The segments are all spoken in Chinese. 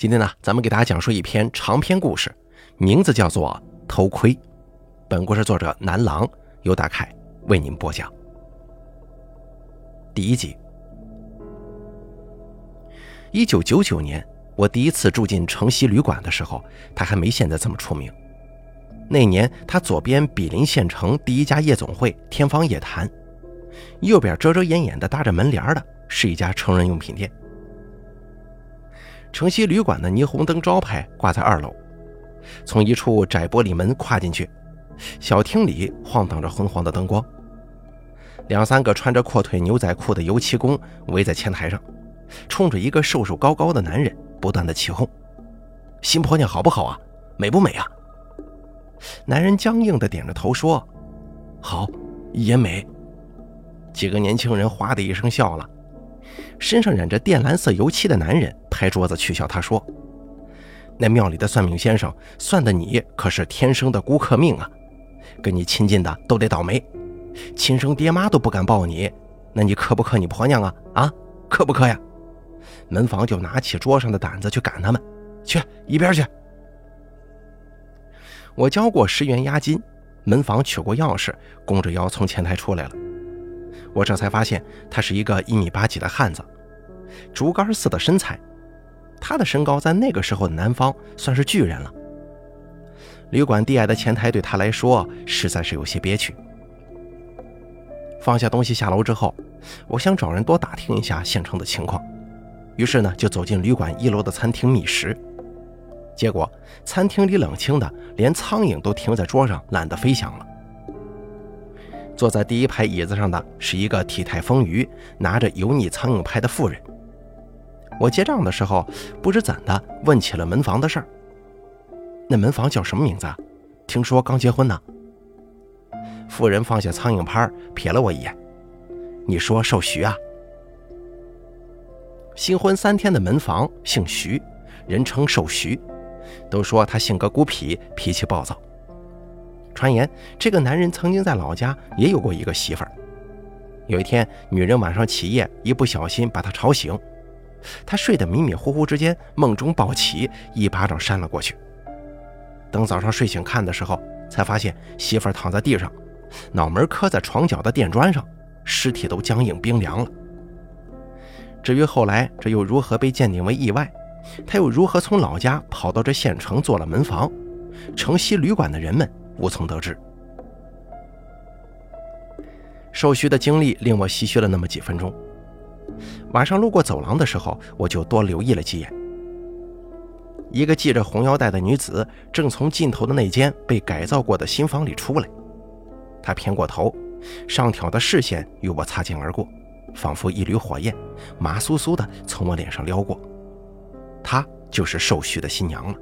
今天呢，咱们给大家讲述一篇长篇故事，名字叫做《偷窥》。本故事作者南郎由大凯为您播讲。第一集。一九九九年，我第一次住进城西旅馆的时候，他还没现在这么出名。那年，他左边比邻县城第一家夜总会“天方夜谭”，右边遮遮掩掩的搭着门帘的是一家成人用品店。城西旅馆的霓虹灯招牌挂在二楼，从一处窄玻璃门跨进去，小厅里晃荡着昏黄的灯光。两三个穿着阔腿牛仔裤的油漆工围在前台上，冲着一个瘦瘦高高的男人不断的起哄：“新婆娘好不好啊？美不美啊？”男人僵硬的点着头说：“好，也美。”几个年轻人哗的一声笑了。身上染着靛蓝色油漆的男人拍桌子取笑他说：“那庙里的算命先生算的你可是天生的孤客命啊，跟你亲近的都得倒霉，亲生爹妈都不敢抱你，那你克不克你婆娘啊？啊，克不克呀？”门房就拿起桌上的胆子去赶他们，去一边去。我交过十元押金，门房取过钥匙，弓着腰从前台出来了。我这才发现，他是一个一米八几的汉子，竹竿似的身材。他的身高在那个时候的南方算是巨人了。旅馆低矮的前台对他来说实在是有些憋屈。放下东西下楼之后，我想找人多打听一下县城的情况，于是呢就走进旅馆一楼的餐厅觅食。结果餐厅里冷清的，连苍蝇都停在桌上懒得飞翔了。坐在第一排椅子上的是一个体态丰腴、拿着油腻苍蝇拍的妇人。我结账的时候，不知怎的问起了门房的事儿。那门房叫什么名字？听说刚结婚呢。妇人放下苍蝇拍，瞥了我一眼：“你说寿徐啊？新婚三天的门房姓徐，人称寿徐，都说他性格孤僻，脾气暴躁。”传言，这个男人曾经在老家也有过一个媳妇儿。有一天，女人晚上起夜，一不小心把他吵醒，他睡得迷迷糊糊之间，梦中暴起，一巴掌扇了过去。等早上睡醒看的时候，才发现媳妇儿躺在地上，脑门磕在床角的垫砖上，尸体都僵硬冰凉了。至于后来这又如何被鉴定为意外，他又如何从老家跑到这县城做了门房，城西旅馆的人们。无从得知，寿徐的经历令我唏嘘了那么几分钟。晚上路过走廊的时候，我就多留意了几眼。一个系着红腰带的女子正从尽头的那间被改造过的新房里出来，她偏过头，上挑的视线与我擦肩而过，仿佛一缕火焰，麻酥酥的从我脸上撩过。她就是寿徐的新娘了。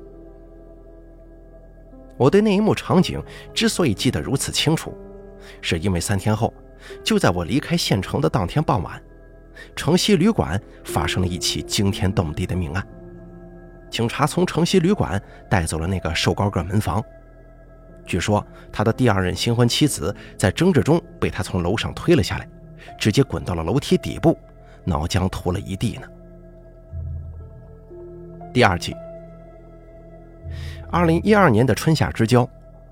我对那一幕场景之所以记得如此清楚，是因为三天后，就在我离开县城的当天傍晚，城西旅馆发生了一起惊天动地的命案。警察从城西旅馆带走了那个瘦高个门房，据说他的第二任新婚妻子在争执中被他从楼上推了下来，直接滚到了楼梯底部，脑浆吐了一地呢。第二季。二零一二年的春夏之交，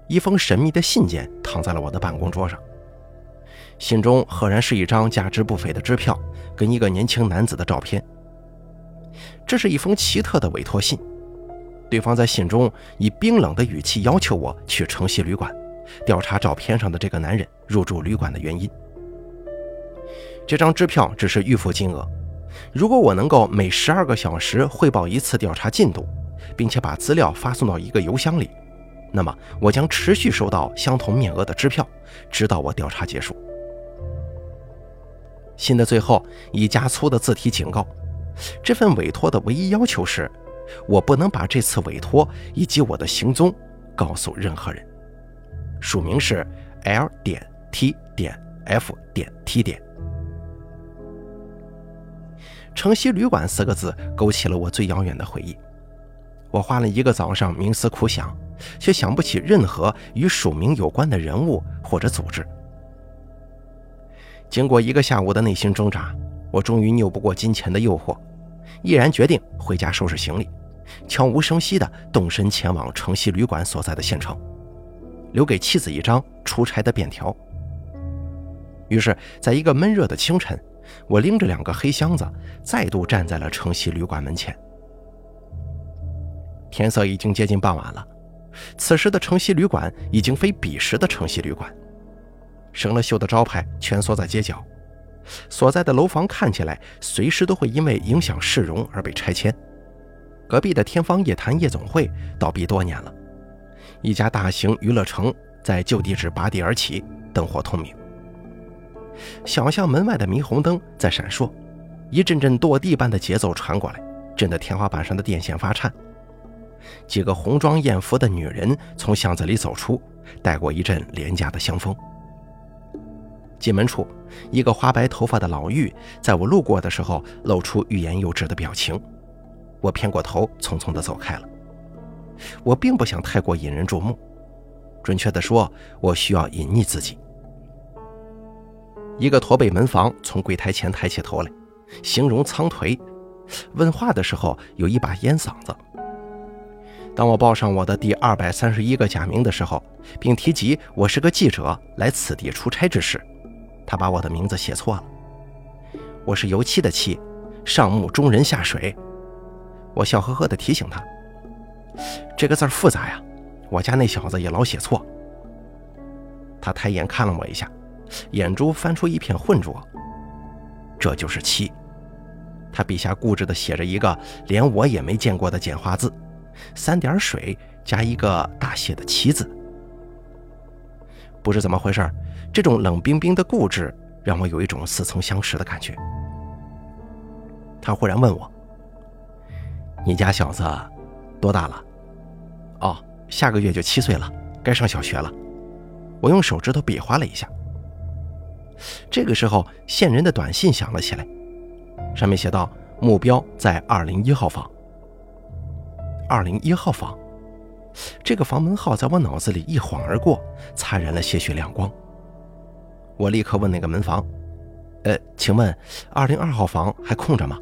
一封神秘的信件躺在了我的办公桌上。信中赫然是一张价值不菲的支票，跟一个年轻男子的照片。这是一封奇特的委托信，对方在信中以冰冷的语气要求我去城西旅馆调查照片上的这个男人入住旅馆的原因。这张支票只是预付金额，如果我能够每十二个小时汇报一次调查进度。并且把资料发送到一个邮箱里，那么我将持续收到相同面额的支票，直到我调查结束。信的最后以加粗的字体警告：这份委托的唯一要求是，我不能把这次委托以及我的行踪告诉任何人。署名是 L 点 T 点 F 点 T 点。城西旅馆四个字勾起了我最遥远的回忆。我花了一个早上冥思苦想，却想不起任何与署名有关的人物或者组织。经过一个下午的内心挣扎，我终于拗不过金钱的诱惑，毅然决定回家收拾行李，悄无声息地动身前往城西旅馆所在的县城，留给妻子一张出差的便条。于是，在一个闷热的清晨，我拎着两个黑箱子，再度站在了城西旅馆门前。天色已经接近傍晚了，此时的城西旅馆已经非彼时的城西旅馆，生了锈的招牌蜷缩在街角，所在的楼房看起来随时都会因为影响市容而被拆迁。隔壁的天方夜谭夜总会倒闭多年了，一家大型娱乐城在旧地址拔地而起，灯火通明。小巷门外的霓虹灯在闪烁，一阵阵跺地般的节奏传过来，震得天花板上的电线发颤。几个红装艳服的女人从巷子里走出，带过一阵廉价的香风。进门处，一个花白头发的老妪在我路过的时候露出欲言又止的表情。我偏过头，匆匆地走开了。我并不想太过引人注目，准确地说，我需要隐匿自己。一个驼背门房从柜台前抬起头来，形容苍颓，问话的时候有一把烟嗓子。当我报上我的第二百三十一个假名的时候，并提及我是个记者来此地出差之时，他把我的名字写错了。我是油漆的漆，上木中人下水。我笑呵呵地提醒他：“这个字复杂呀，我家那小子也老写错。”他抬眼看了我一下。眼珠翻出一片浑浊，这就是漆。他笔下固执地写着一个连我也没见过的简化字，三点水加一个大写的七字。不知怎么回事，这种冷冰冰的固执让我有一种似曾相识的感觉。他忽然问我：“你家小子多大了？”“哦，下个月就七岁了，该上小学了。”我用手指头比划了一下。这个时候，线人的短信响了起来，上面写道：“目标在二零一号房。”二零一号房，这个房门号在我脑子里一晃而过，擦燃了些许亮光。我立刻问那个门房：“呃，请问二零二号房还空着吗？”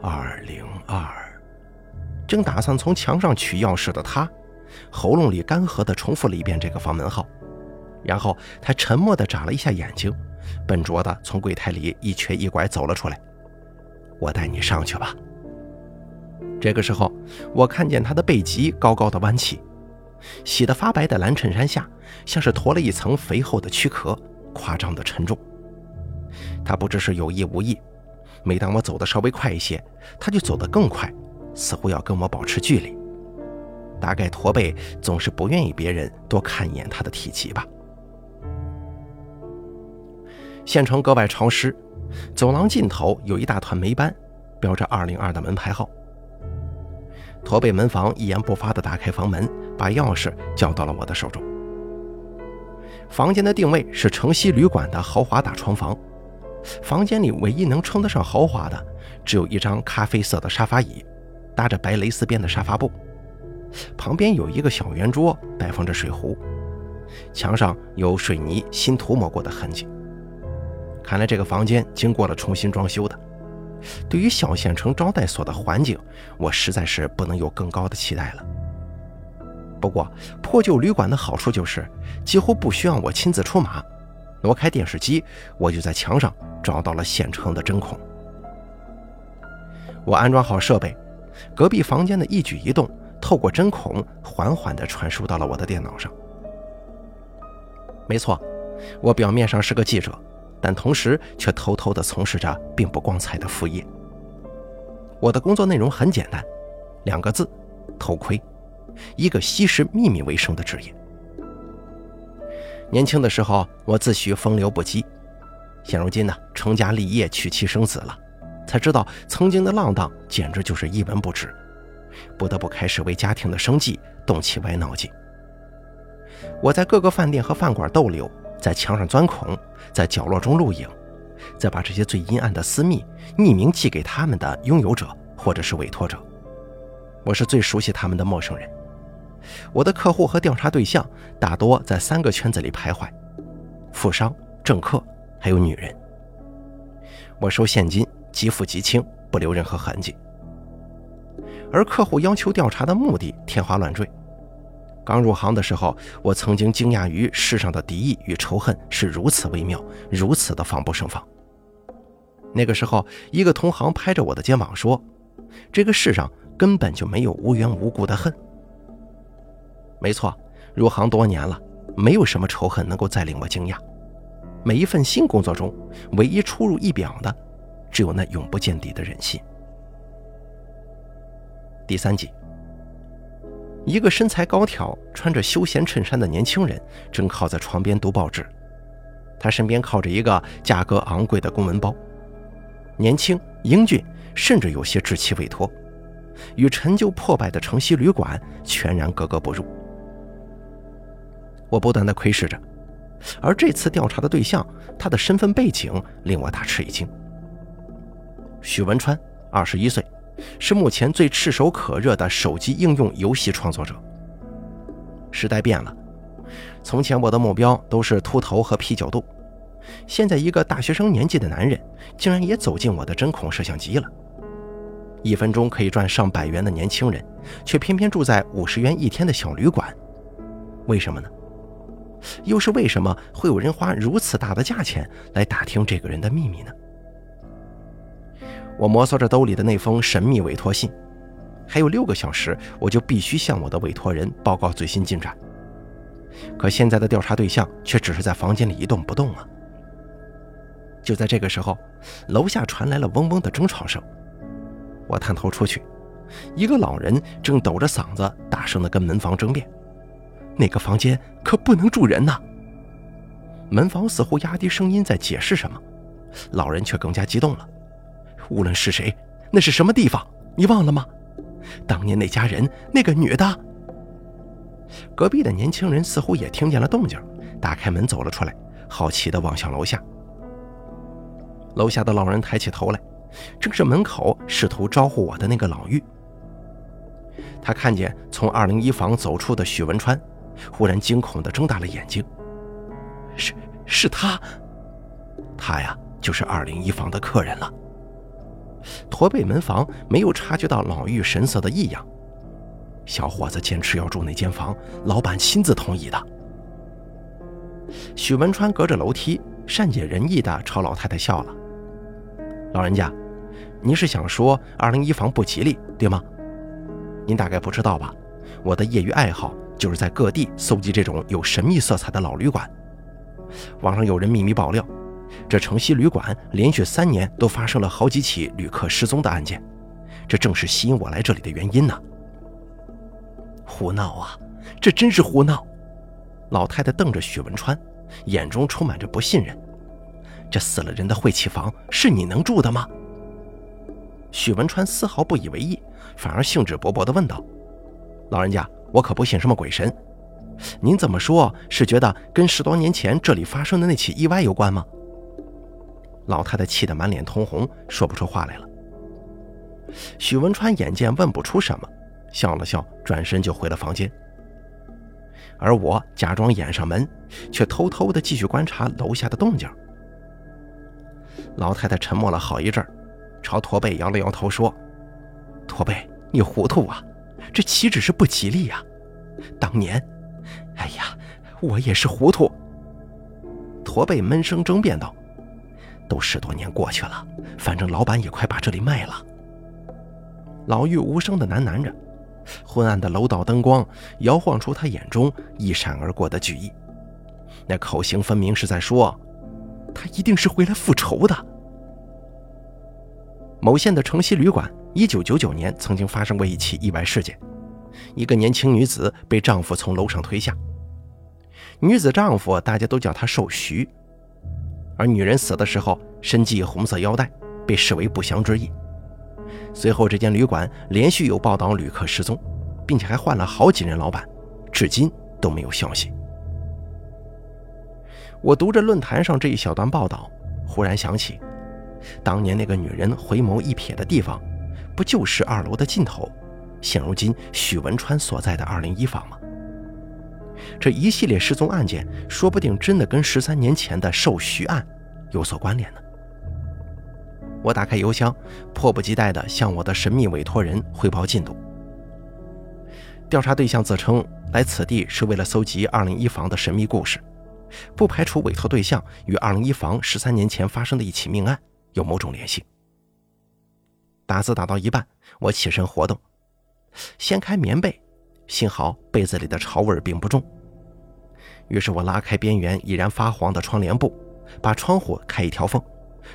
二零二，正打算从墙上取钥匙的他，喉咙里干涸地重复了一遍这个房门号。然后他沉默地眨了一下眼睛，笨拙地从柜台里一瘸一拐走了出来。我带你上去吧。这个时候，我看见他的背脊高高的弯起，洗得发白的蓝衬衫下像是驮了一层肥厚的躯壳，夸张的沉重。他不知是有意无意，每当我走得稍微快一些，他就走得更快，似乎要跟我保持距离。大概驼背总是不愿意别人多看一眼他的体积吧。县城格外潮湿，走廊尽头有一大团霉斑，标着二零二的门牌号。驼背门房一言不发地打开房门，把钥匙交到了我的手中。房间的定位是城西旅馆的豪华大床房，房间里唯一能称得上豪华的，只有一张咖啡色的沙发椅，搭着白蕾丝边的沙发布，旁边有一个小圆桌，摆放着水壶，墙上有水泥新涂抹过的痕迹。看来这个房间经过了重新装修的。对于小县城招待所的环境，我实在是不能有更高的期待了。不过破旧旅馆的好处就是几乎不需要我亲自出马，挪开电视机，我就在墙上找到了县城的针孔。我安装好设备，隔壁房间的一举一动透过针孔缓缓地传输到了我的电脑上。没错，我表面上是个记者。但同时却偷偷地从事着并不光彩的副业。我的工作内容很简单，两个字：偷窥，一个吸食秘密为生的职业。年轻的时候，我自诩风流不羁，现如今呢，成家立业、娶妻生子了，才知道曾经的浪荡简直就是一文不值，不得不开始为家庭的生计动起歪脑筋。我在各个饭店和饭馆逗留。在墙上钻孔，在角落中录影，再把这些最阴暗的私密匿名寄给他们的拥有者或者是委托者。我是最熟悉他们的陌生人。我的客户和调查对象大多在三个圈子里徘徊：富商、政客，还有女人。我收现金，即付即清，不留任何痕迹。而客户要求调查的目的天花乱坠。刚入行的时候，我曾经惊讶于世上的敌意与仇恨是如此微妙，如此的防不胜防。那个时候，一个同行拍着我的肩膀说：“这个世上根本就没有无缘无故的恨。”没错，入行多年了，没有什么仇恨能够再令我惊讶。每一份新工作中，唯一出入意表的，只有那永不见底的人心。第三集，一个身材高挑、穿着休闲衬衫的年轻人正靠在床边读报纸，他身边靠着一个价格昂贵的公文包。年轻、英俊，甚至有些稚气未脱，与陈旧破败的城西旅馆全然格格不入。我不断的窥视着，而这次调查的对象，他的身份背景令我大吃一惊。许文川，二十一岁，是目前最炙手可热的手机应用游戏创作者。时代变了，从前我的目标都是秃头和啤酒肚。现在一个大学生年纪的男人，竟然也走进我的针孔摄像机了。一分钟可以赚上百元的年轻人，却偏偏住在五十元一天的小旅馆，为什么呢？又是为什么会有人花如此大的价钱来打听这个人的秘密呢？我摩挲着兜里的那封神秘委托信，还有六个小时，我就必须向我的委托人报告最新进展。可现在的调查对象却只是在房间里一动不动啊！就在这个时候，楼下传来了嗡嗡的争吵声。我探头出去，一个老人正抖着嗓子大声地跟门房争辩：“那个房间可不能住人呐！”门房似乎压低声音在解释什么，老人却更加激动了：“无论是谁，那是什么地方？你忘了吗？当年那家人，那个女的……”隔壁的年轻人似乎也听见了动静，打开门走了出来，好奇地望向楼下。楼下的老人抬起头来，正是门口试图招呼我的那个老妪。他看见从二零一房走出的许文川，忽然惊恐地睁大了眼睛。是，是他，他呀，就是二零一房的客人了。驼背门房没有察觉到老妪神色的异样，小伙子坚持要住那间房，老板亲自同意的。许文川隔着楼梯，善解人意地朝老太太笑了。老人家，您是想说二零一房不吉利，对吗？您大概不知道吧？我的业余爱好就是在各地搜集这种有神秘色彩的老旅馆。网上有人秘密爆料，这城西旅馆连续三年都发生了好几起旅客失踪的案件，这正是吸引我来这里的原因呢。胡闹啊！这真是胡闹！老太太瞪着许文川，眼中充满着不信任。这死了人的晦气房是你能住的吗？许文川丝毫不以为意，反而兴致勃勃地问道：“老人家，我可不信什么鬼神，您怎么说？是觉得跟十多年前这里发生的那起意外有关吗？”老太太气得满脸通红，说不出话来了。许文川眼见问不出什么，笑了笑，转身就回了房间。而我假装掩上门，却偷偷地继续观察楼下的动静。老太太沉默了好一阵，朝驼背摇了摇头说：“驼背，你糊涂啊！这岂止是不吉利呀？当年，哎呀，我也是糊涂。”驼背闷声争辩道：“都十多年过去了，反正老板也快把这里卖了。”老妪无声的喃喃着，昏暗的楼道灯光摇晃出他眼中一闪而过的惧意，那口型分明是在说。他一定是回来复仇的。某县的城西旅馆，一九九九年曾经发生过一起意外事件，一个年轻女子被丈夫从楼上推下。女子丈夫大家都叫他瘦徐，而女人死的时候身系红色腰带，被视为不祥之意。随后，这间旅馆连续有报道旅客失踪，并且还换了好几任老板，至今都没有消息。我读着论坛上这一小段报道，忽然想起，当年那个女人回眸一瞥的地方，不就是二楼的尽头，现如今许文川所在的二零一房吗？这一系列失踪案件，说不定真的跟十三年前的受徐案有所关联呢。我打开邮箱，迫不及待地向我的神秘委托人汇报进度。调查对象自称来此地是为了搜集二零一房的神秘故事，不排除委托对象与二零一房十三年前发生的一起命案有某种联系。打字打到一半，我起身活动，掀开棉被，幸好被子里的潮味并不重。于是我拉开边缘已然发黄的窗帘布，把窗户开一条缝，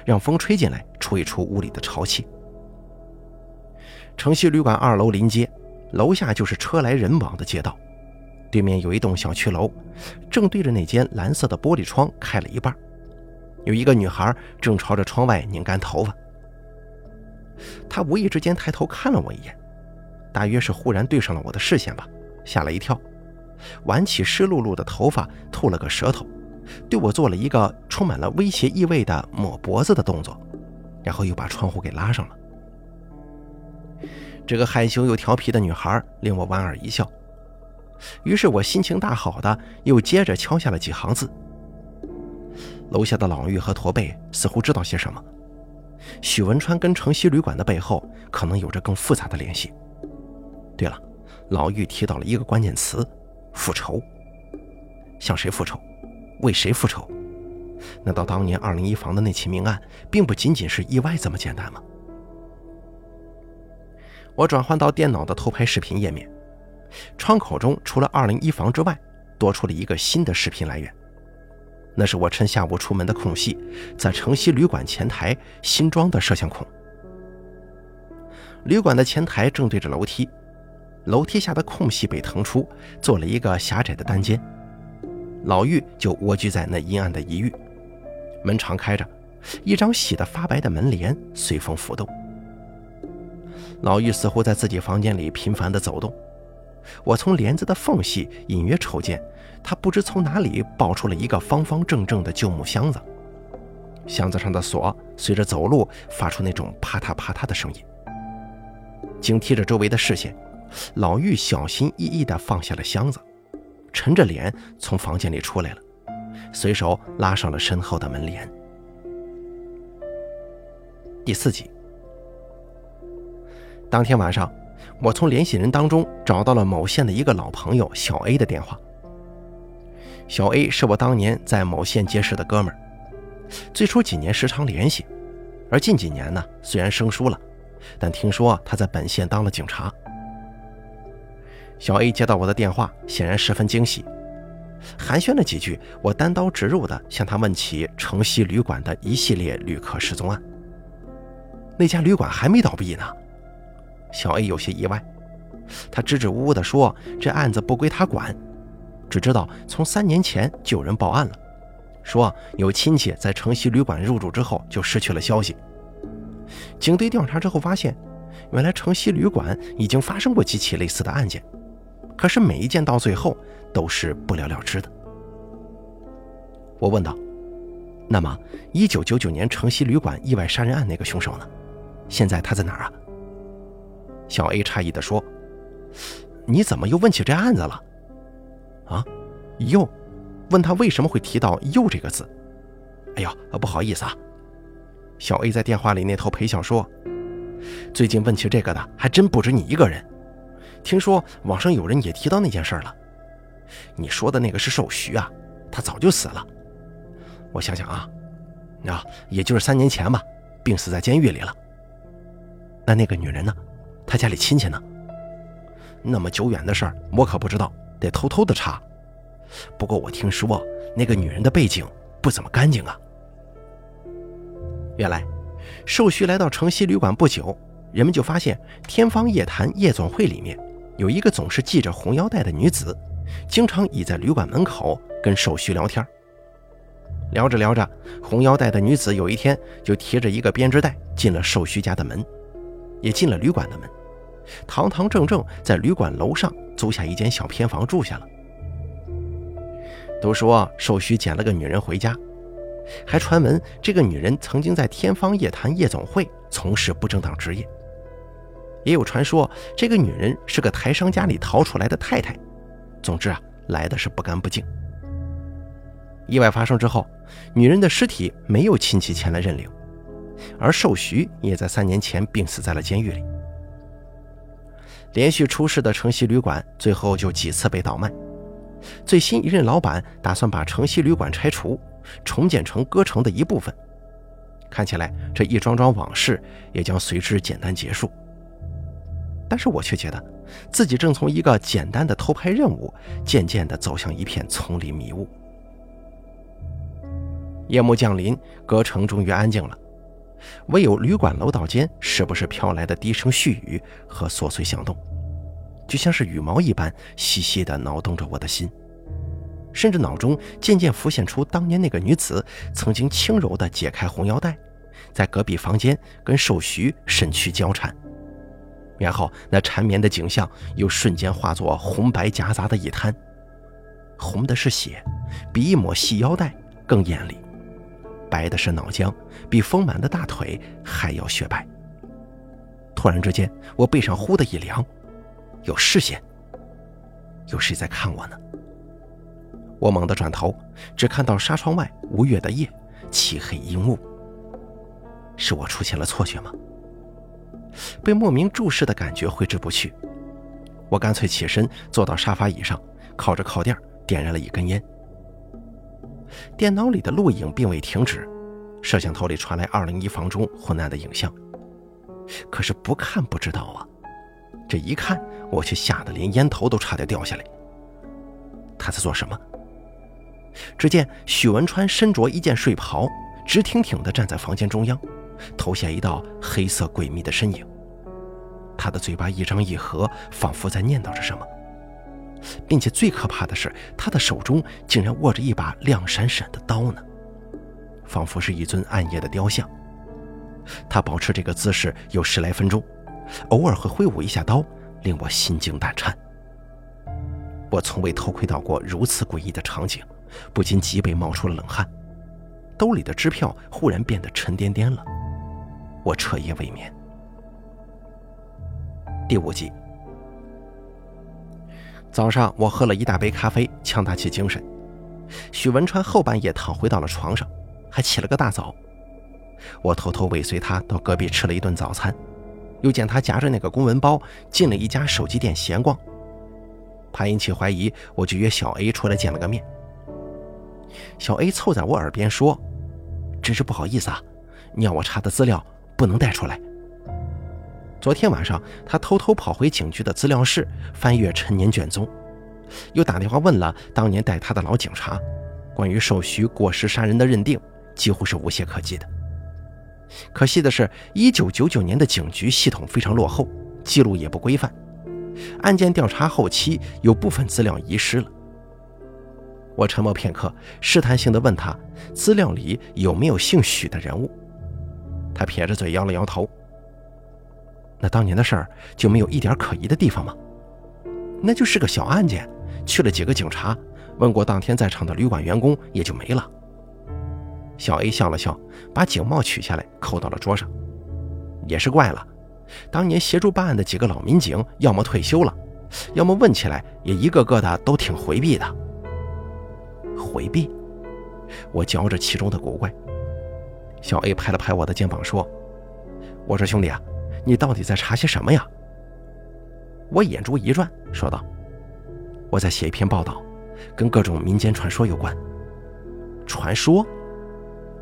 让风吹进来，出一出屋里的潮气。城西旅馆二楼临街。楼下就是车来人往的街道，对面有一栋小区楼，正对着那间蓝色的玻璃窗开了一半，有一个女孩正朝着窗外拧干头发。她无意之间抬头看了我一眼，大约是忽然对上了我的视线吧，吓了一跳，挽起湿漉漉的头发，吐了个舌头，对我做了一个充满了威胁意味的抹脖子的动作，然后又把窗户给拉上了。这个害羞又调皮的女孩令我莞尔一笑，于是我心情大好的又接着敲下了几行字。楼下的老妪和驼背似乎知道些什么，许文川跟城西旅馆的背后可能有着更复杂的联系。对了，老玉提到了一个关键词：复仇。向谁复仇？为谁复仇？难道当年二零一房的那起命案并不仅仅是意外这么简单吗？我转换到电脑的偷拍视频页面，窗口中除了二零一房之外，多出了一个新的视频来源。那是我趁下午出门的空隙，在城西旅馆前台新装的摄像孔。旅馆的前台正对着楼梯，楼梯下的空隙被腾出，做了一个狭窄的单间。老妪就蜗居在那阴暗的一隅，门常开着，一张洗得发白的门帘随风浮动。老妪似乎在自己房间里频繁地走动，我从帘子的缝隙隐约瞅见，她不知从哪里抱出了一个方方正正的旧木箱子，箱子上的锁随着走路发出那种啪嗒啪嗒的声音。警惕着周围的视线，老妪小心翼翼地放下了箱子，沉着脸从房间里出来了，随手拉上了身后的门帘。第四集。当天晚上，我从联系人当中找到了某县的一个老朋友小 A 的电话。小 A 是我当年在某县结识的哥们儿，最初几年时常联系，而近几年呢，虽然生疏了，但听说他在本县当了警察。小 A 接到我的电话，显然十分惊喜，寒暄了几句，我单刀直入地向他问起城西旅馆的一系列旅客失踪案。那家旅馆还没倒闭呢。小 A 有些意外，他支支吾吾地说：“这案子不归他管，只知道从三年前就有人报案了，说有亲戚在城西旅馆入住之后就失去了消息。警队调查之后发现，原来城西旅馆已经发生过几起类似的案件，可是每一件到最后都是不了了之的。”我问道：“那么，一九九九年城西旅馆意外杀人案那个凶手呢？现在他在哪儿啊？”小 A 诧异地说：“你怎么又问起这案子了？啊，又？问他为什么会提到‘又’这个字？哎呀，不好意思啊。”小 A 在电话里那头陪笑说：“最近问起这个的还真不止你一个人，听说网上有人也提到那件事了。你说的那个是寿徐啊，他早就死了。我想想啊，啊，也就是三年前吧，病死在监狱里了。那那个女人呢？”她家里亲戚呢？那么久远的事儿，我可不知道，得偷偷的查。不过我听说那个女人的背景不怎么干净啊。原来，寿徐来到城西旅馆不久，人们就发现天方夜谭夜总会里面有一个总是系着红腰带的女子，经常倚在旅馆门口跟寿徐聊天。聊着聊着，红腰带的女子有一天就提着一个编织袋进了寿徐家的门。也进了旅馆的门，堂堂正正在旅馆楼上租下一间小偏房住下了。都说寿徐捡了个女人回家，还传闻这个女人曾经在天方夜谭夜总会从事不正当职业。也有传说这个女人是个台商家里逃出来的太太。总之啊，来的是不干不净。意外发生之后，女人的尸体没有亲戚前来认领，而寿徐也在三年前病死在了监狱里。连续出事的城西旅馆最后就几次被倒卖，最新一任老板打算把城西旅馆拆除，重建成歌城的一部分。看起来这一桩桩往事也将随之简单结束。但是我却觉得，自己正从一个简单的偷拍任务，渐渐地走向一片丛林迷雾。夜幕降临，隔城终于安静了，唯有旅馆楼道间时不时飘来的低声絮语和琐碎响动，就像是羽毛一般细细地挠动着我的心，甚至脑中渐渐浮现出当年那个女子曾经轻柔地解开红腰带，在隔壁房间跟寿徐身躯交缠，然后那缠绵的景象又瞬间化作红白夹杂的一滩，红的是血，比一抹细腰带更艳丽。白的是脑浆，比丰满的大腿还要雪白。突然之间，我背上忽的一凉，有视线，有谁在看我呢？我猛地转头，只看到纱窗外无月的夜，漆黑阴雾。是我出现了错觉吗？被莫名注视的感觉挥之不去，我干脆起身坐到沙发椅上，靠着靠垫点燃了一根烟。电脑里的录影并未停止，摄像头里传来二零一房中昏暗的影像。可是不看不知道啊，这一看我却吓得连烟头都差点掉下来。他在做什么？只见许文川身着一件睡袍，直挺挺地站在房间中央，投下一道黑色诡秘的身影。他的嘴巴一张一合，仿佛在念叨着什么。并且最可怕的是，他的手中竟然握着一把亮闪闪的刀呢，仿佛是一尊暗夜的雕像。他保持这个姿势有十来分钟，偶尔会挥舞一下刀，令我心惊胆颤。我从未偷窥到过如此诡异的场景，不禁脊背冒出了冷汗，兜里的支票忽然变得沉甸甸了。我彻夜未眠。第五集。早上，我喝了一大杯咖啡，强打起精神。许文川后半夜躺回到了床上，还起了个大早。我偷偷尾随他到隔壁吃了一顿早餐，又见他夹着那个公文包进了一家手机店闲逛。怕引起怀疑，我就约小 A 出来见了个面。小 A 凑在我耳边说：“真是不好意思啊，你要我查的资料不能带出来。”昨天晚上，他偷偷跑回警局的资料室翻阅陈年卷宗，又打电话问了当年带他的老警察，关于受徐过失杀人的认定几乎是无懈可击的。可惜的是，一九九九年的警局系统非常落后，记录也不规范，案件调查后期有部分资料遗失了。我沉默片刻，试探性地问他，资料里有没有姓许的人物？他撇着嘴摇了摇头。那当年的事儿就没有一点可疑的地方吗？那就是个小案件，去了几个警察，问过当天在场的旅馆员工，也就没了。小 A 笑了笑，把警帽取下来扣到了桌上。也是怪了，当年协助办案的几个老民警，要么退休了，要么问起来也一个个的都挺回避的。回避？我嚼着其中的古怪。小 A 拍了拍我的肩膀说：“我说兄弟啊。”你到底在查些什么呀？我眼珠一转，说道：“我在写一篇报道，跟各种民间传说有关。”传说？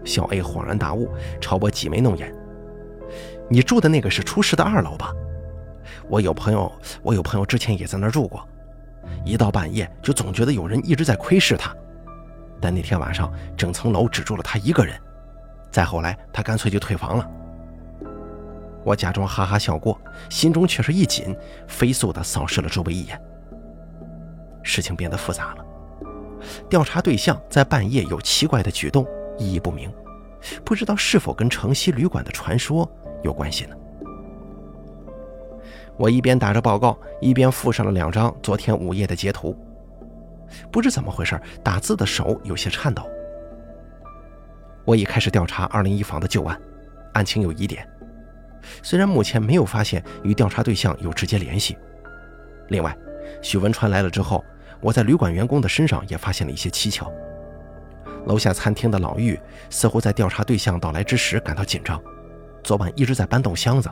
小 A 恍然大悟，朝我挤眉弄眼：“你住的那个是出事的二楼吧？我有朋友，我有朋友之前也在那儿住过，一到半夜就总觉得有人一直在窥视他。但那天晚上，整层楼只住了他一个人。再后来，他干脆就退房了。”我假装哈哈笑过，心中却是一紧，飞速地扫视了周围一眼。事情变得复杂了，调查对象在半夜有奇怪的举动，意义不明，不知道是否跟城西旅馆的传说有关系呢？我一边打着报告，一边附上了两张昨天午夜的截图。不知怎么回事，打字的手有些颤抖。我已开始调查二零一房的旧案，案情有疑点。虽然目前没有发现与调查对象有直接联系，另外，许文川来了之后，我在旅馆员工的身上也发现了一些蹊跷。楼下餐厅的老玉似乎在调查对象到来之时感到紧张，昨晚一直在搬动箱子。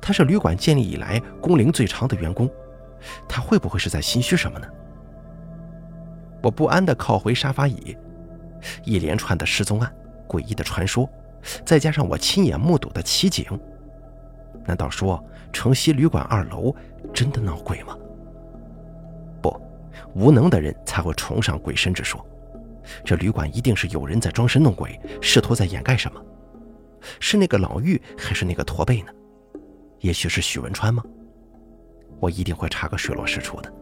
他是旅馆建立以来工龄最长的员工，他会不会是在心虚什么呢？我不安地靠回沙发椅，一连串的失踪案、诡异的传说，再加上我亲眼目睹的奇景，难道说城西旅馆二楼真的闹鬼吗？不，无能的人才会崇尚鬼神之说。这旅馆一定是有人在装神弄鬼，试图在掩盖什么。是那个老妪，还是那个驼背呢？也许是许文川吗？我一定会查个水落石出的。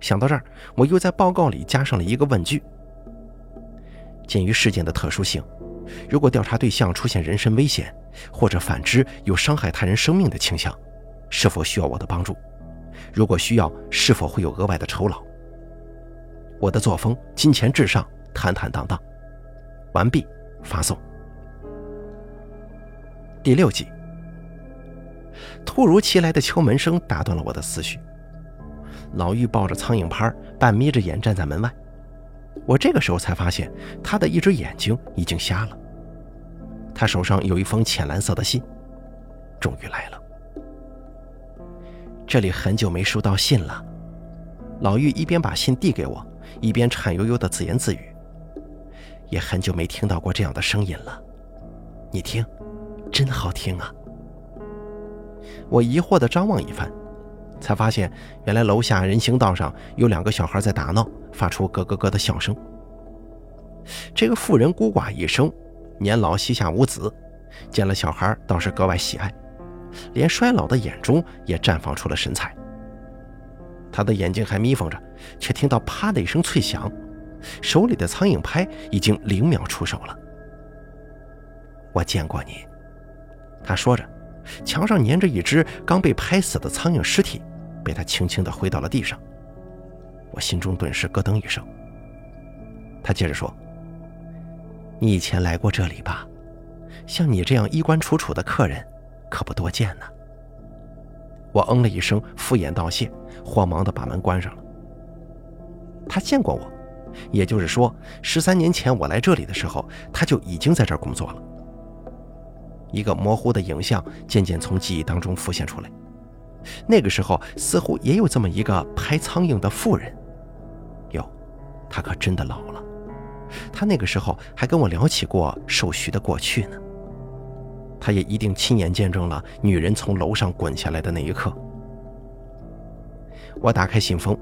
想到这儿，我又在报告里加上了一个问句：鉴于事件的特殊性，如果调查对象出现人身危险，或者反之有伤害他人生命的倾向，是否需要我的帮助？如果需要，是否会有额外的酬劳？我的作风金钱至上，坦坦荡荡。完毕，发送。第六集。突如其来的敲门声打断了我的思绪。老妪抱着苍蝇拍，半眯着眼站在门外。我这个时候才发现，他的一只眼睛已经瞎了。他手上有一封浅蓝色的信，终于来了。这里很久没收到信了。老妪一边把信递给我，一边颤悠悠的自言自语：“也很久没听到过这样的声音了，你听，真好听啊。”我疑惑地张望一番。才发现，原来楼下人行道上有两个小孩在打闹，发出咯咯咯的笑声。这个妇人孤寡一生，年老膝下无子，见了小孩倒是格外喜爱，连衰老的眼中也绽放出了神采。他的眼睛还眯缝着，却听到啪的一声脆响，手里的苍蝇拍已经零秒出手了。我见过你，他说着。墙上粘着一只刚被拍死的苍蝇尸体，被他轻轻地挥到了地上。我心中顿时咯噔一声。他接着说：“你以前来过这里吧？像你这样衣冠楚楚的客人，可不多见呢。”我嗯了一声，敷衍道谢，慌忙地把门关上了。他见过我，也就是说，十三年前我来这里的时候，他就已经在这儿工作了。一个模糊的影像渐渐从记忆当中浮现出来。那个时候，似乎也有这么一个拍苍蝇的妇人。哟，她可真的老了。她那个时候还跟我聊起过寿徐的过去呢。她也一定亲眼见证了女人从楼上滚下来的那一刻。我打开信封，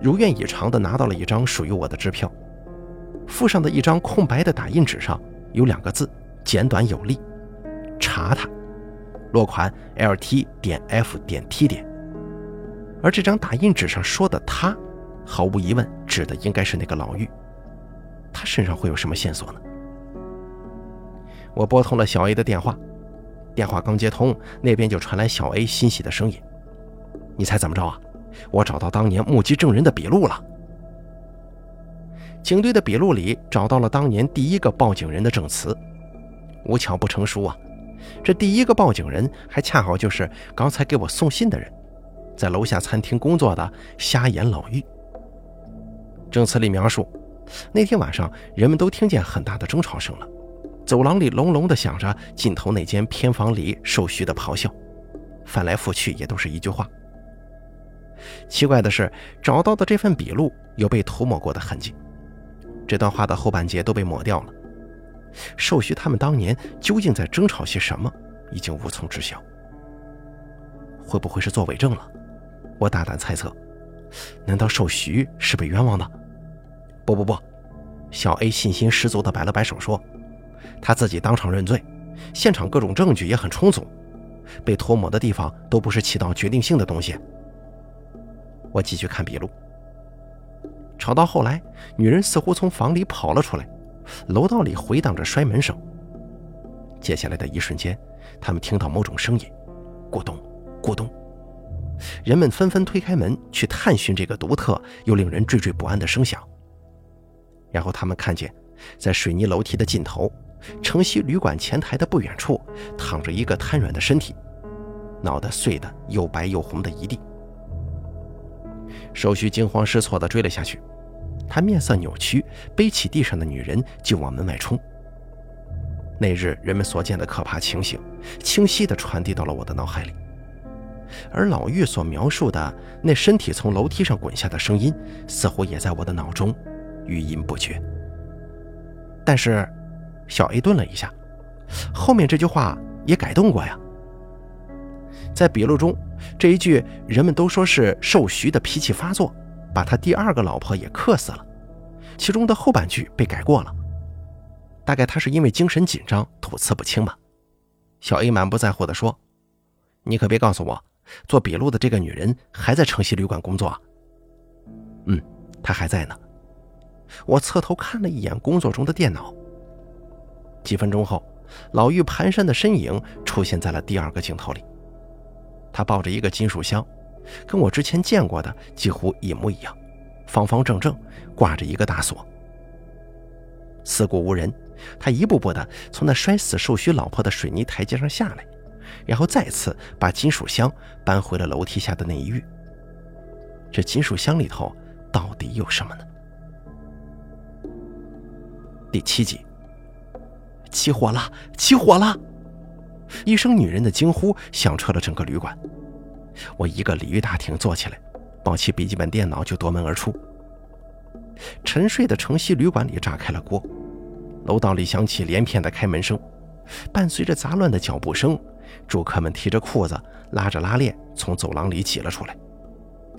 如愿以偿地拿到了一张属于我的支票。附上的一张空白的打印纸上有两个字，简短有力。查他，落款 L T 点 F 点 T 点。而这张打印纸上说的他，毫无疑问指的应该是那个老妪。他身上会有什么线索呢？我拨通了小 A 的电话，电话刚接通，那边就传来小 A 欣喜的声音：“你猜怎么着啊？我找到当年目击证人的笔录了。警队的笔录里找到了当年第一个报警人的证词，无巧不成书啊！”这第一个报警人还恰好就是刚才给我送信的人，在楼下餐厅工作的瞎眼老妪。证词里描述，那天晚上人们都听见很大的争吵声了，走廊里隆隆的响着尽头那间偏房里受徐的咆哮，翻来覆去也都是一句话。奇怪的是，找到的这份笔录有被涂抹过的痕迹，这段话的后半截都被抹掉了。寿徐他们当年究竟在争吵些什么，已经无从知晓。会不会是做伪证了？我大胆猜测。难道寿徐是被冤枉的？不不不，小 A 信心十足地摆了摆手说：“他自己当场认罪，现场各种证据也很充足，被涂抹的地方都不是起到决定性的东西。”我继续看笔录。吵到后来，女人似乎从房里跑了出来。楼道里回荡着摔门声。接下来的一瞬间，他们听到某种声音，咕咚，咕咚。人们纷纷推开门去探寻这个独特又令人惴惴不安的声响。然后他们看见，在水泥楼梯的尽头，城西旅馆前台的不远处，躺着一个瘫软的身体，脑袋碎得又白又红的一地。手续惊慌失措地追了下去。他面色扭曲，背起地上的女人就往门外冲。那日人们所见的可怕情形，清晰地传递到了我的脑海里。而老玉所描述的那身体从楼梯上滚下的声音，似乎也在我的脑中余音不绝。但是，小 A 顿了一下，后面这句话也改动过呀。在笔录中，这一句人们都说是受徐的脾气发作，把他第二个老婆也克死了。其中的后半句被改过了，大概他是因为精神紧张，吐词不清吧。小 A 满不在乎地说：“你可别告诉我。”做笔录的这个女人还在城西旅馆工作啊。嗯，她还在呢。我侧头看了一眼工作中的电脑。几分钟后，老妪蹒跚的身影出现在了第二个镜头里。她抱着一个金属箱，跟我之前见过的几乎一模一样，方方正正，挂着一个大锁。四顾无人，他一步步的从那摔死受徐老婆的水泥台阶上下来。然后再次把金属箱搬回了楼梯下的内浴。这金属箱里头到底有什么呢？第七集，起火了！起火了！一声女人的惊呼响彻了整个旅馆。我一个鲤鱼打挺坐起来，抱起笔记本电脑就夺门而出。沉睡的城西旅馆里炸开了锅，楼道里响起连片的开门声，伴随着杂乱的脚步声。住客们提着裤子，拉着拉链从走廊里挤了出来。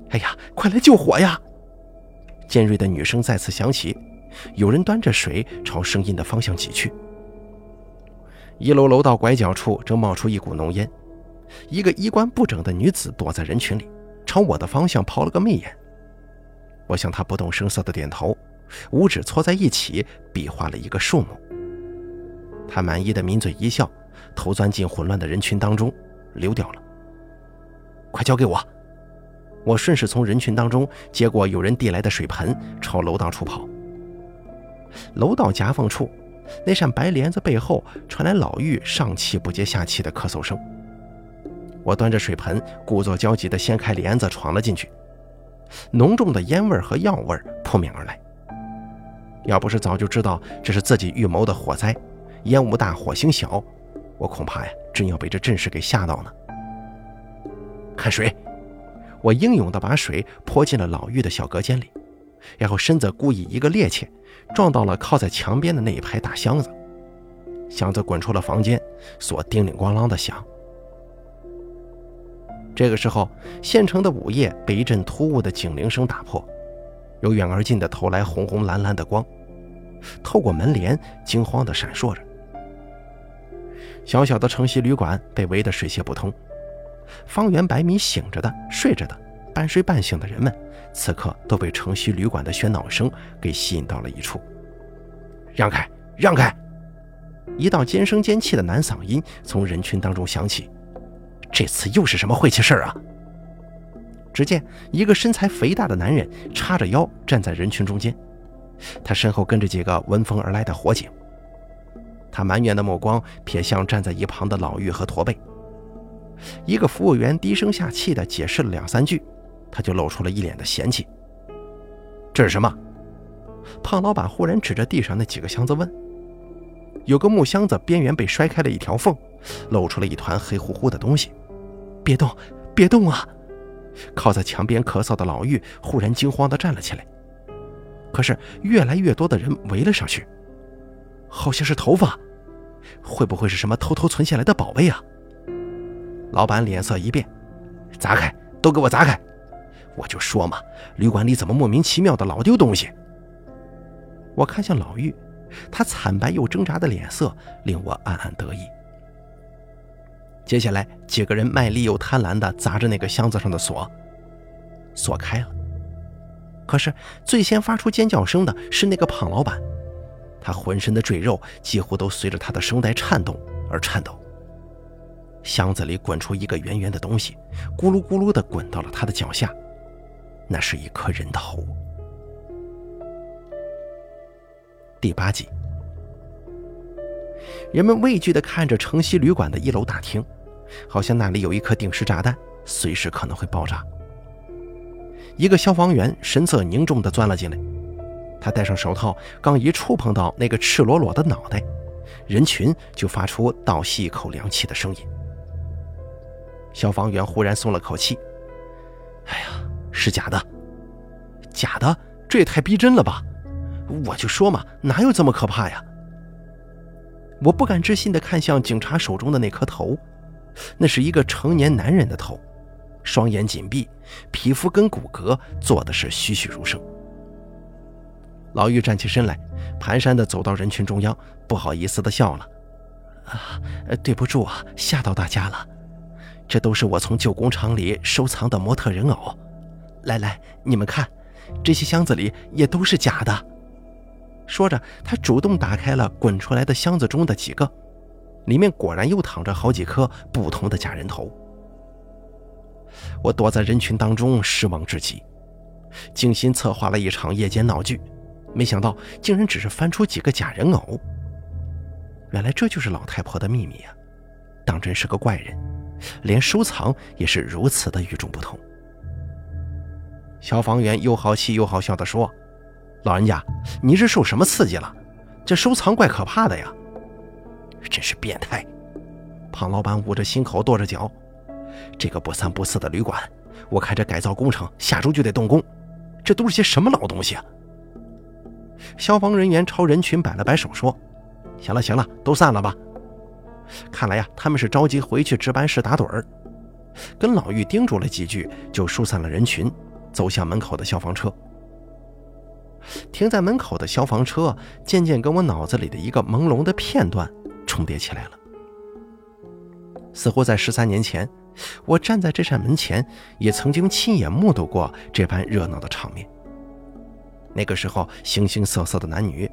哎呀，快来救火呀！尖锐的女声再次响起，有人端着水朝声音的方向挤去。一楼楼道拐角处正冒出一股浓烟，一个衣冠不整的女子躲在人群里，朝我的方向抛了个媚眼。我向她不动声色的点头，五指搓在一起，比划了一个数目。她满意的抿嘴一笑。头钻进混乱的人群当中，溜掉了。快交给我！我顺势从人群当中接过有人递来的水盆，朝楼道处跑。楼道夹缝处，那扇白帘子背后传来老妪上气不接下气的咳嗽声。我端着水盆，故作焦急地掀开帘子，闯了进去。浓重的烟味和药味扑面而来。要不是早就知道这是自己预谋的火灾，烟雾大，火星小。我恐怕呀，真要被这阵势给吓到呢。看水，我英勇地把水泼进了老妪的小隔间里，然后身子故意一个趔趄，撞到了靠在墙边的那一排大箱子，箱子滚出了房间，锁叮铃咣啷的响。这个时候，县城的午夜被一阵突兀的警铃声打破，由远而近的投来红红蓝蓝的光，透过门帘惊慌地闪烁着。小小的城西旅馆被围得水泄不通，方圆百米醒着的、睡着的、半睡半醒的人们，此刻都被城西旅馆的喧闹声给吸引到了一处。让开，让开！一道尖声尖气的男嗓音从人群当中响起。这次又是什么晦气事儿啊？只见一个身材肥大的男人叉着腰站在人群中间，他身后跟着几个闻风而来的火警。他埋怨的目光瞥向站在一旁的老妪和驼背。一个服务员低声下气地解释了两三句，他就露出了一脸的嫌弃。这是什么？胖老板忽然指着地上那几个箱子问。有个木箱子边缘被摔开了一条缝，露出了一团黑乎乎的东西。别动，别动啊！靠在墙边咳嗽的老妪忽然惊慌地站了起来。可是越来越多的人围了上去，好像是头发。会不会是什么偷偷存下来的宝贝啊？老板脸色一变，砸开，都给我砸开！我就说嘛，旅馆里怎么莫名其妙的老丢东西？我看向老妪，他惨白又挣扎的脸色令我暗暗得意。接下来，几个人卖力又贪婪地砸着那个箱子上的锁，锁开了。可是最先发出尖叫声的是那个胖老板。他浑身的赘肉几乎都随着他的声带颤动而颤抖。箱子里滚出一个圆圆的东西，咕噜咕噜地滚到了他的脚下，那是一颗人头。第八集，人们畏惧地看着城西旅馆的一楼大厅，好像那里有一颗定时炸弹，随时可能会爆炸。一个消防员神色凝重地钻了进来。他戴上手套，刚一触碰到那个赤裸裸的脑袋，人群就发出倒吸一口凉气的声音。消防员忽然松了口气：“哎呀，是假的，假的，这也太逼真了吧！我就说嘛，哪有这么可怕呀？”我不敢置信地看向警察手中的那颗头，那是一个成年男人的头，双眼紧闭，皮肤跟骨骼做的是栩栩如生。老玉站起身来，蹒跚地走到人群中央，不好意思地笑了：“啊，对不住啊，吓到大家了。这都是我从旧工厂里收藏的模特人偶。来来，你们看，这些箱子里也都是假的。”说着，他主动打开了滚出来的箱子中的几个，里面果然又躺着好几颗不同的假人头。我躲在人群当中，失望至极，精心策划了一场夜间闹剧。没想到竟然只是翻出几个假人偶。原来这就是老太婆的秘密啊！当真是个怪人，连收藏也是如此的与众不同。消防员又好气又好笑地说：“老人家，你是受什么刺激了？这收藏怪可怕的呀！”真是变态！胖老板捂着心口跺着脚：“这个不三不四的旅馆，我看这改造工程下周就得动工，这都是些什么老东西啊？”消防人员朝人群摆了摆手，说：“行了，行了，都散了吧。”看来呀，他们是着急回去值班室打盹儿。跟老玉叮嘱了几句，就疏散了人群，走向门口的消防车。停在门口的消防车，渐渐跟我脑子里的一个朦胧的片段重叠起来了。似乎在十三年前，我站在这扇门前，也曾经亲眼目睹过这般热闹的场面。那个时候，形形色色的男女，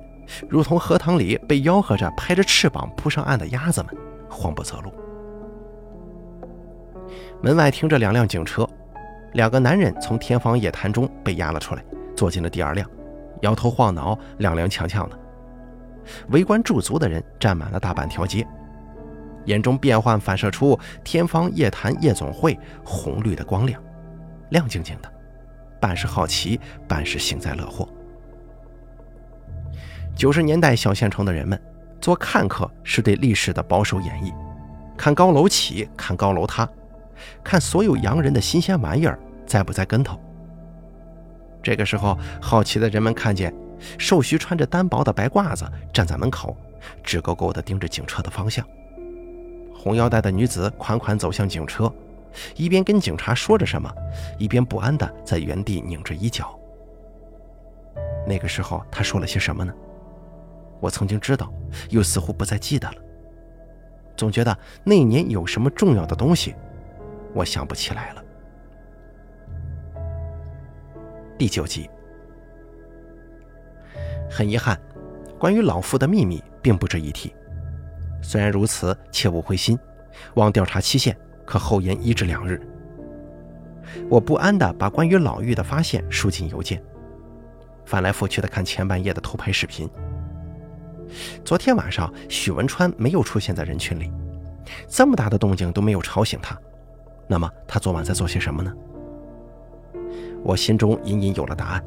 如同荷塘里被吆喝着拍着翅膀扑上岸的鸭子们，慌不择路。门外停着两辆警车，两个男人从天方夜谭中被押了出来，坐进了第二辆，摇头晃脑，踉踉跄跄的。围观驻足的人占满了大半条街，眼中变幻反射出天方夜谭夜总会红绿的光亮，亮晶晶的。半是好奇，半是幸灾乐祸。九十年代小县城的人们，做看客是对历史的保守演绎，看高楼起，看高楼塌，看所有洋人的新鲜玩意儿栽不栽跟头。这个时候，好奇的人们看见瘦徐穿着单薄的白褂子站在门口，直勾勾地盯着警车的方向。红腰带的女子款款走向警车。一边跟警察说着什么，一边不安地在原地拧着衣角。那个时候他说了些什么呢？我曾经知道，又似乎不再记得了。总觉得那年有什么重要的东西，我想不起来了。第九集，很遗憾，关于老妇的秘密并不值一提。虽然如此，切勿灰心，望调查期限。可后延一至两日，我不安地把关于老妪的发现输进邮件，翻来覆去的看前半夜的偷拍视频。昨天晚上许文川没有出现在人群里，这么大的动静都没有吵醒他，那么他昨晚在做些什么呢？我心中隐隐有了答案。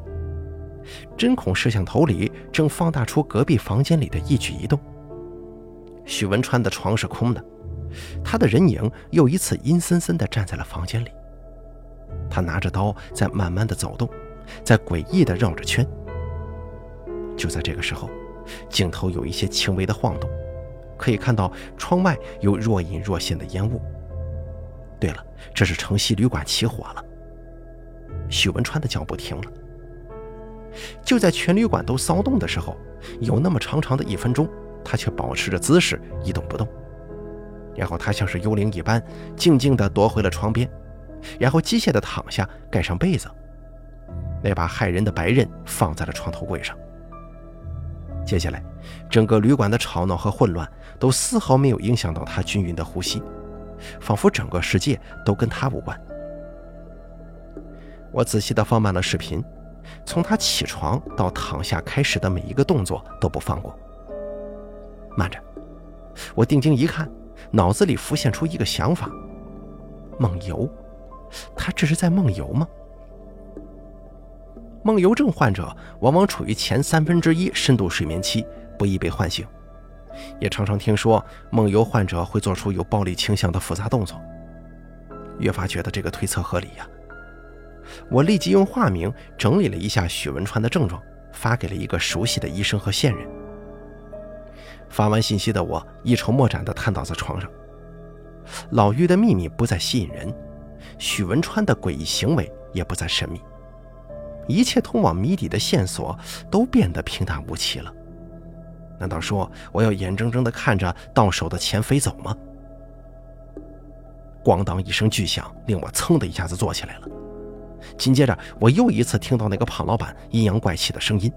针孔摄像头里正放大出隔壁房间里的一举一动。许文川的床是空的。他的人影又一次阴森森地站在了房间里。他拿着刀在慢慢地走动，在诡异地绕着圈。就在这个时候，镜头有一些轻微的晃动，可以看到窗外有若隐若现的烟雾。对了，这是城西旅馆起火了。许文川的脚步停了。就在全旅馆都骚动的时候，有那么长长的一分钟，他却保持着姿势一动不动。然后他像是幽灵一般，静静地躲回了床边，然后机械地躺下，盖上被子，那把骇人的白刃放在了床头柜上。接下来，整个旅馆的吵闹和混乱都丝毫没有影响到他均匀的呼吸，仿佛整个世界都跟他无关。我仔细地放慢了视频，从他起床到躺下开始的每一个动作都不放过。慢着，我定睛一看。脑子里浮现出一个想法：梦游，他这是在梦游吗？梦游症患者往往处于前三分之一深度睡眠期，不易被唤醒，也常常听说梦游患者会做出有暴力倾向的复杂动作，越发觉得这个推测合理呀。我立即用化名整理了一下许文川的症状，发给了一个熟悉的医生和线人。发完信息的我一筹莫展地瘫倒在床上。老妪的秘密不再吸引人，许文川的诡异行为也不再神秘，一切通往谜底的线索都变得平淡无奇了。难道说我要眼睁睁地看着到手的钱飞走吗？咣当一声巨响，令我噌的一下子坐起来了。紧接着，我又一次听到那个胖老板阴阳怪气的声音：“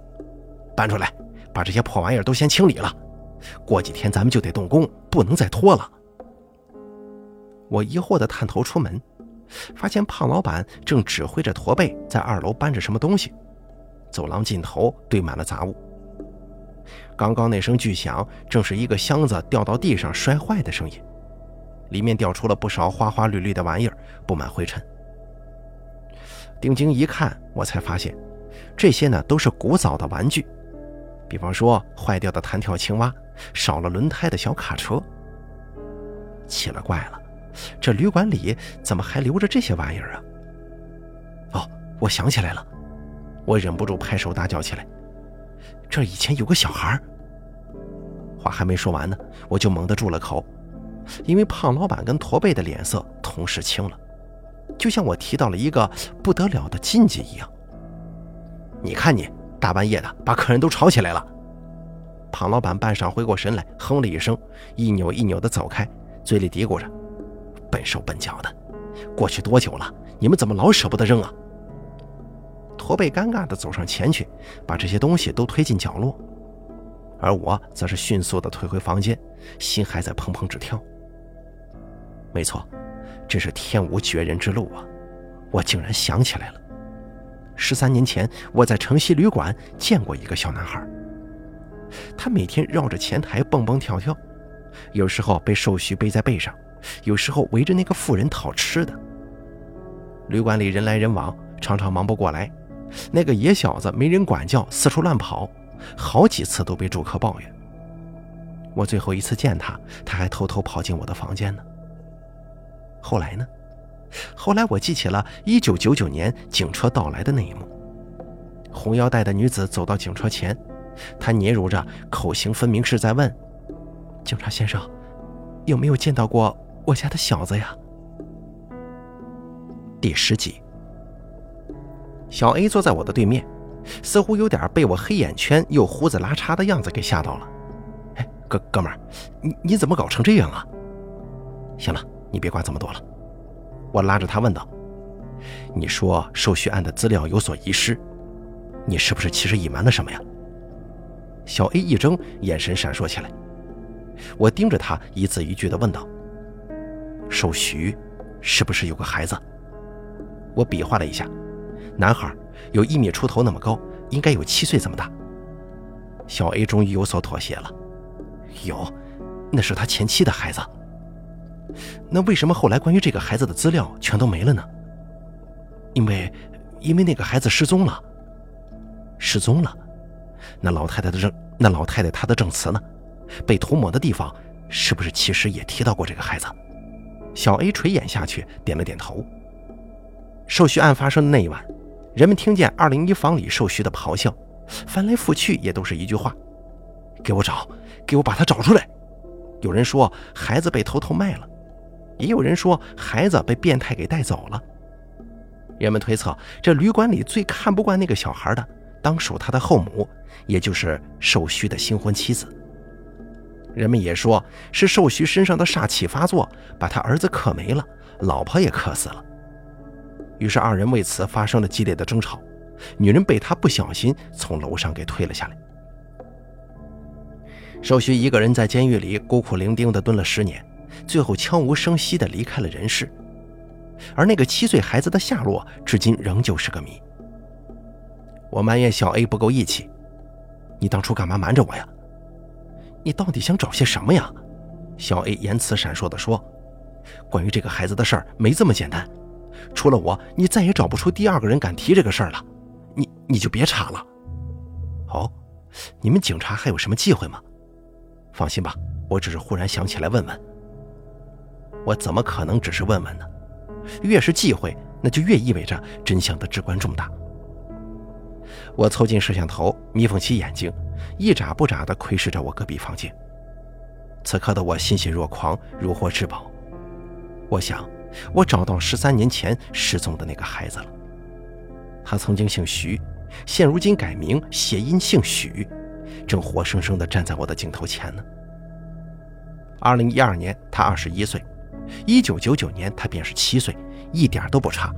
搬出来，把这些破玩意儿都先清理了。过几天咱们就得动工，不能再拖了。”我疑惑地探头出门，发现胖老板正指挥着驼背在二楼搬着什么东西。走廊尽头堆满了杂物。刚刚那声巨响，正是一个箱子掉到地上摔坏的声音，里面掉出了不少花花绿绿的玩意儿，布满灰尘。定睛一看，我才发现，这些呢都是古早的玩具，比方说坏掉的弹跳青蛙，少了轮胎的小卡车。奇了怪了，这旅馆里怎么还留着这些玩意儿啊？哦，我想起来了，我忍不住拍手大叫起来：“这以前有个小孩！”话还没说完呢，我就猛地住了口，因为胖老板跟驼背的脸色同时青了。就像我提到了一个不得了的禁忌一样。你看你大半夜的把客人都吵起来了。庞老板半晌回过神来，哼了一声，一扭一扭的走开，嘴里嘀咕着：“笨手笨脚的，过去多久了？你们怎么老舍不得扔啊？”驼背尴尬的走上前去，把这些东西都推进角落，而我则是迅速的退回房间，心还在砰砰直跳。没错。真是天无绝人之路啊！我竟然想起来了，十三年前我在城西旅馆见过一个小男孩，他每天绕着前台蹦蹦跳跳，有时候被寿徐背在背上，有时候围着那个妇人讨吃的。旅馆里人来人往，常常忙不过来，那个野小子没人管教，四处乱跑，好几次都被住客抱怨。我最后一次见他，他还偷偷跑进我的房间呢。后来呢？后来我记起了1999年警车到来的那一幕。红腰带的女子走到警车前，她嗫嚅着，口型分明是在问：“警察先生，有没有见到过我家的小子呀？”第十集，小 A 坐在我的对面，似乎有点被我黑眼圈又胡子拉碴的样子给吓到了。哎，哥哥们儿，你你怎么搞成这样啊？行了。你别管这么多了，我拉着他问道：“你说受序案的资料有所遗失，你是不是其实隐瞒了什么呀？”小 A 一怔，眼神闪烁起来。我盯着他，一字一句地问道：“受徐是不是有个孩子？”我比划了一下，男孩有一米出头那么高，应该有七岁这么大。小 A 终于有所妥协了：“有，那是他前妻的孩子。”那为什么后来关于这个孩子的资料全都没了呢？因为，因为那个孩子失踪了。失踪了，那老太太的证，那老太太她的证词呢？被涂抹的地方是不是其实也提到过这个孩子？小 A 垂眼下去，点了点头。寿徐案发生的那一晚，人们听见二零一房里寿徐的咆哮，翻来覆去也都是一句话：“给我找，给我把他找出来。”有人说孩子被偷偷卖了。也有人说孩子被变态给带走了。人们推测，这旅馆里最看不惯那个小孩的，当属他的后母，也就是寿徐的新婚妻子。人们也说是寿徐身上的煞气发作，把他儿子克没了，老婆也克死了。于是二人为此发生了激烈的争吵，女人被他不小心从楼上给推了下来。寿徐一个人在监狱里孤苦伶仃地蹲了十年。最后悄无声息地离开了人世，而那个七岁孩子的下落至今仍旧是个谜。我埋怨小 A 不够义气，你当初干嘛瞒着我呀？你到底想找些什么呀？小 A 言辞闪烁地说：“关于这个孩子的事儿没这么简单，除了我，你再也找不出第二个人敢提这个事儿了。你你就别查了。”哦，你们警察还有什么忌讳吗？放心吧，我只是忽然想起来问问。我怎么可能只是问问呢？越是忌讳，那就越意味着真相的至关重大。我凑近摄像头，眯缝起眼睛，一眨不眨地窥视着我隔壁房间。此刻的我欣喜若狂，如获至宝。我想，我找到十三年前失踪的那个孩子了。他曾经姓徐，现如今改名，谐音姓许，正活生生地站在我的镜头前呢。二零一二年，他二十一岁；一九九九年，他便是七岁，一点都不差。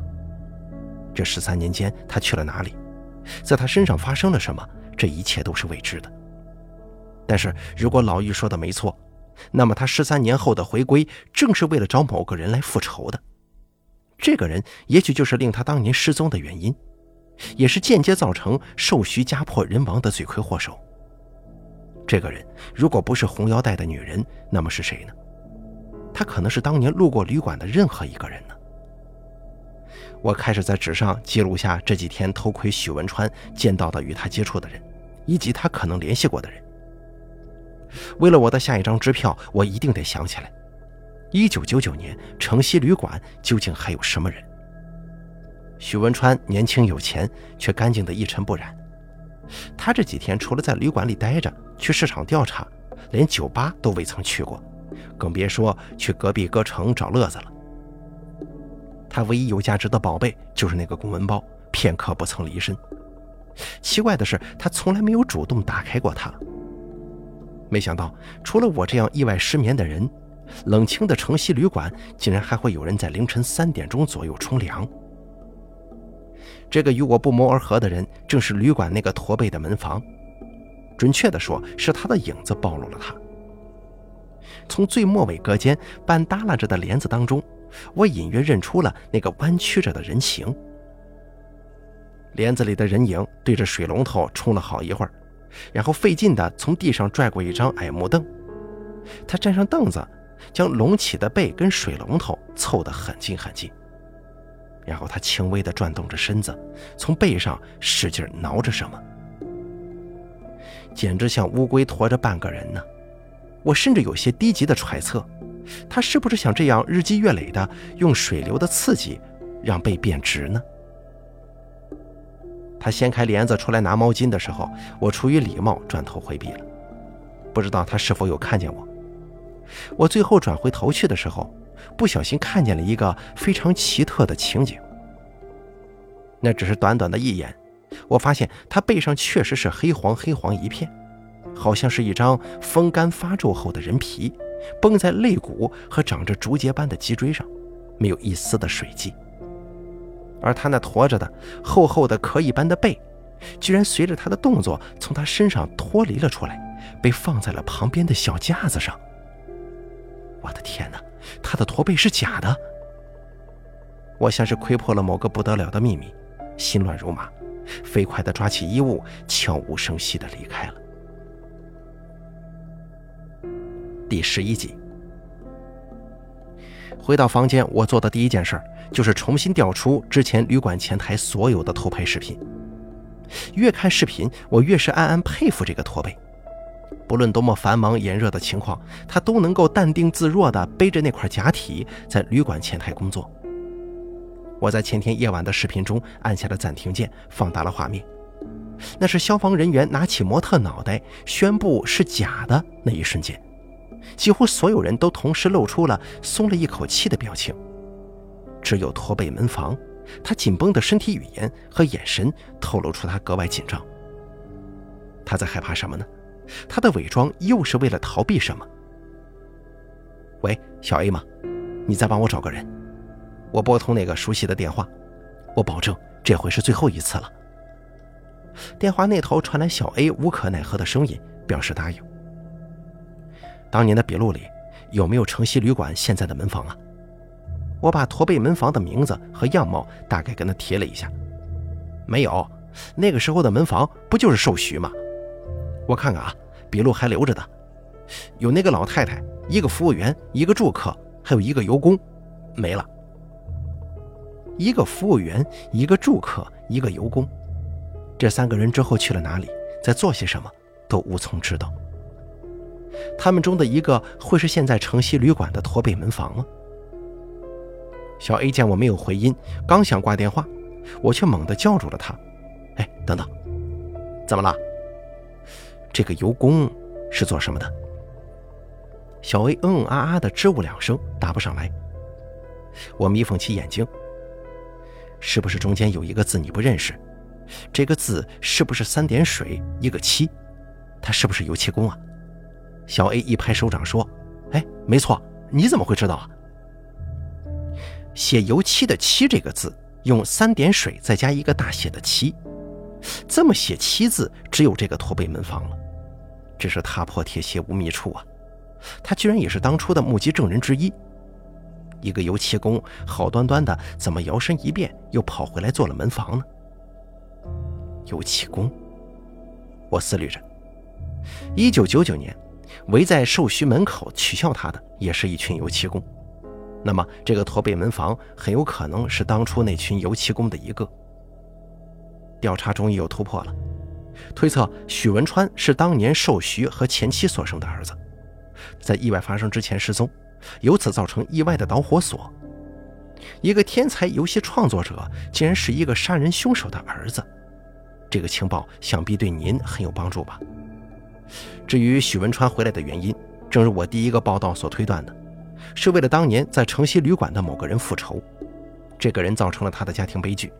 这十三年间，他去了哪里？在他身上发生了什么？这一切都是未知的。但是如果老玉说的没错，那么他十三年后的回归，正是为了找某个人来复仇的。这个人也许就是令他当年失踪的原因，也是间接造成寿徐家破人亡的罪魁祸首。这个人如果不是红腰带的女人，那么是谁呢？可能是当年路过旅馆的任何一个人呢。我开始在纸上记录下这几天偷窥许文川见到的与他接触的人，以及他可能联系过的人。为了我的下一张支票，我一定得想起来，一九九九年城西旅馆究竟还有什么人？许文川年轻有钱，却干净的一尘不染。他这几天除了在旅馆里待着，去市场调查，连酒吧都未曾去过，更别说去隔壁歌城找乐子了。他唯一有价值的宝贝就是那个公文包，片刻不曾离身。奇怪的是，他从来没有主动打开过它。没想到，除了我这样意外失眠的人，冷清的城西旅馆竟然还会有人在凌晨三点钟左右冲凉。这个与我不谋而合的人，正是旅馆那个驼背的门房。准确的说，是他的影子暴露了他。从最末尾隔间半耷拉着的帘子当中。我隐约认出了那个弯曲着的人形，帘子里的人影对着水龙头冲了好一会儿，然后费劲地从地上拽过一张矮木凳。他站上凳子，将隆起的背跟水龙头凑得很近很近，然后他轻微地转动着身子，从背上使劲挠着什么，简直像乌龟驮着半个人呢。我甚至有些低级的揣测。他是不是想这样日积月累的用水流的刺激让背变直呢？他掀开帘子出来拿毛巾的时候，我出于礼貌转头回避了。不知道他是否有看见我。我最后转回头去的时候，不小心看见了一个非常奇特的情景。那只是短短的一眼，我发现他背上确实是黑黄黑黄一片，好像是一张风干发皱后的人皮。绷在肋骨和长着竹节般的脊椎上，没有一丝的水迹。而他那驼着的厚厚的壳一般的背，居然随着他的动作从他身上脱离了出来，被放在了旁边的小架子上。我的天哪，他的驼背是假的！我像是窥破了某个不得了的秘密，心乱如麻，飞快地抓起衣物，悄无声息地离开了。第十一集，回到房间，我做的第一件事就是重新调出之前旅馆前台所有的偷拍视频。越看视频，我越是暗暗佩服这个驼背。不论多么繁忙炎热的情况，他都能够淡定自若地背着那块假体在旅馆前台工作。我在前天夜晚的视频中按下了暂停键，放大了画面。那是消防人员拿起模特脑袋宣布是假的那一瞬间。几乎所有人都同时露出了松了一口气的表情，只有驼背门房，他紧绷的身体语言和眼神透露出他格外紧张。他在害怕什么呢？他的伪装又是为了逃避什么？喂，小 A 吗？你再帮我找个人。我拨通那个熟悉的电话，我保证这回是最后一次了。电话那头传来小 A 无可奈何的声音，表示答应。当年的笔录里有没有城西旅馆现在的门房啊？我把驼背门房的名字和样貌大概跟他提了一下，没有。那个时候的门房不就是寿徐吗？我看看啊，笔录还留着的，有那个老太太，一个服务员，一个住客，还有一个油工，没了。一个服务员，一个住客，一个油工，这三个人之后去了哪里，在做些什么，都无从知道。他们中的一个会是现在城西旅馆的驼背门房吗？小 A 见我没有回音，刚想挂电话，我却猛地叫住了他：“哎，等等，怎么了？这个油工是做什么的？”小 A 嗯嗯啊啊的支吾两声，答不上来。我眯缝起眼睛：“是不是中间有一个字你不认识？这个字是不是三点水一个七？他是不是油漆工啊？”小 A 一拍手掌说：“哎，没错，你怎么会知道啊？”写油漆的“漆”这个字，用三点水再加一个大写的“七”，这么写“七”字，只有这个驼背门房了。真是踏破铁鞋无觅处啊！他居然也是当初的目击证人之一。一个油漆工，好端端的，怎么摇身一变又跑回来做了门房呢？油漆工，我思虑着。一九九九年，围在寿墟门口取笑他的，也是一群油漆工。那么，这个驼背门房很有可能是当初那群油漆工的一个。调查终于有突破了，推测许文川是当年寿徐和前妻所生的儿子，在意外发生之前失踪，由此造成意外的导火索。一个天才游戏创作者竟然是一个杀人凶手的儿子，这个情报想必对您很有帮助吧？至于许文川回来的原因，正如我第一个报道所推断的。是为了当年在城西旅馆的某个人复仇，这个人造成了他的家庭悲剧，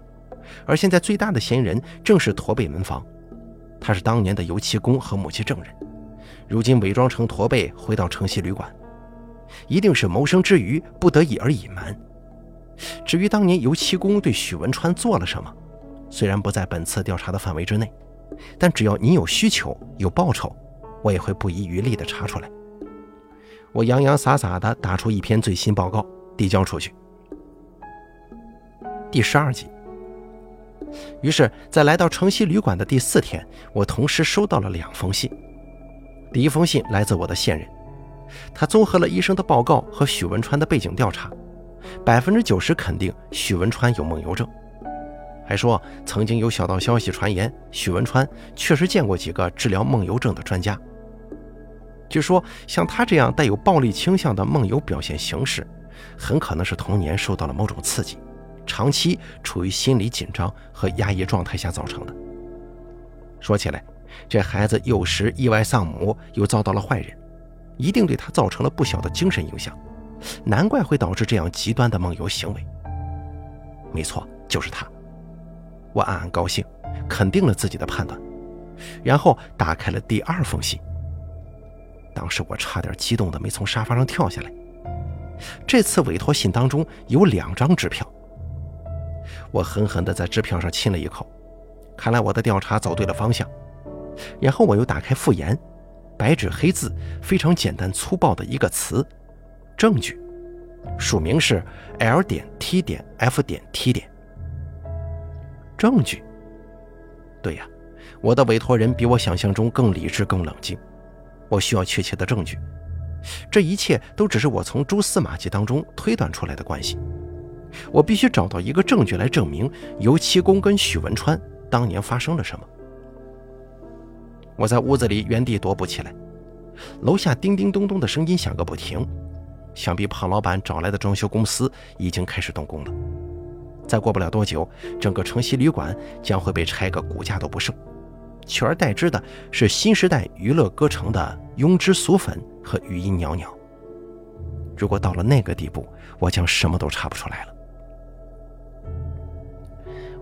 而现在最大的嫌疑人正是驼背门房，他是当年的油漆工和目击证人，如今伪装成驼背回到城西旅馆，一定是谋生之余不得已而隐瞒。至于当年油漆工对许文川做了什么，虽然不在本次调查的范围之内，但只要你有需求有报酬，我也会不遗余力地查出来。我洋洋洒洒地打出一篇最新报告，递交出去。第十二集。于是，在来到城西旅馆的第四天，我同时收到了两封信。第一封信来自我的现任，他综合了医生的报告和许文川的背景调查，百分之九十肯定许文川有梦游症，还说曾经有小道消息传言，许文川确实见过几个治疗梦游症的专家。据说，像他这样带有暴力倾向的梦游表现形式，很可能是童年受到了某种刺激，长期处于心理紧张和压抑状态下造成的。说起来，这孩子幼时意外丧母，又遭到了坏人，一定对他造成了不小的精神影响，难怪会导致这样极端的梦游行为。没错，就是他。我暗暗高兴，肯定了自己的判断，然后打开了第二封信。当时我差点激动的没从沙发上跳下来。这次委托信当中有两张支票，我狠狠地在支票上亲了一口。看来我的调查走对了方向。然后我又打开复言，白纸黑字，非常简单粗暴的一个词：证据。署名是 L 点 T 点 F 点 T 点。证据。对呀，我的委托人比我想象中更理智、更冷静。我需要确切的证据，这一切都只是我从蛛丝马迹当中推断出来的关系。我必须找到一个证据来证明油漆工跟许文川当年发生了什么。我在屋子里原地踱步起来，楼下叮叮咚咚的声音响个不停，想必胖老板找来的装修公司已经开始动工了。再过不了多久，整个城西旅馆将会被拆个骨架都不剩。取而代之的是新时代娱乐歌城的庸脂俗粉和余音袅袅。如果到了那个地步，我将什么都查不出来了。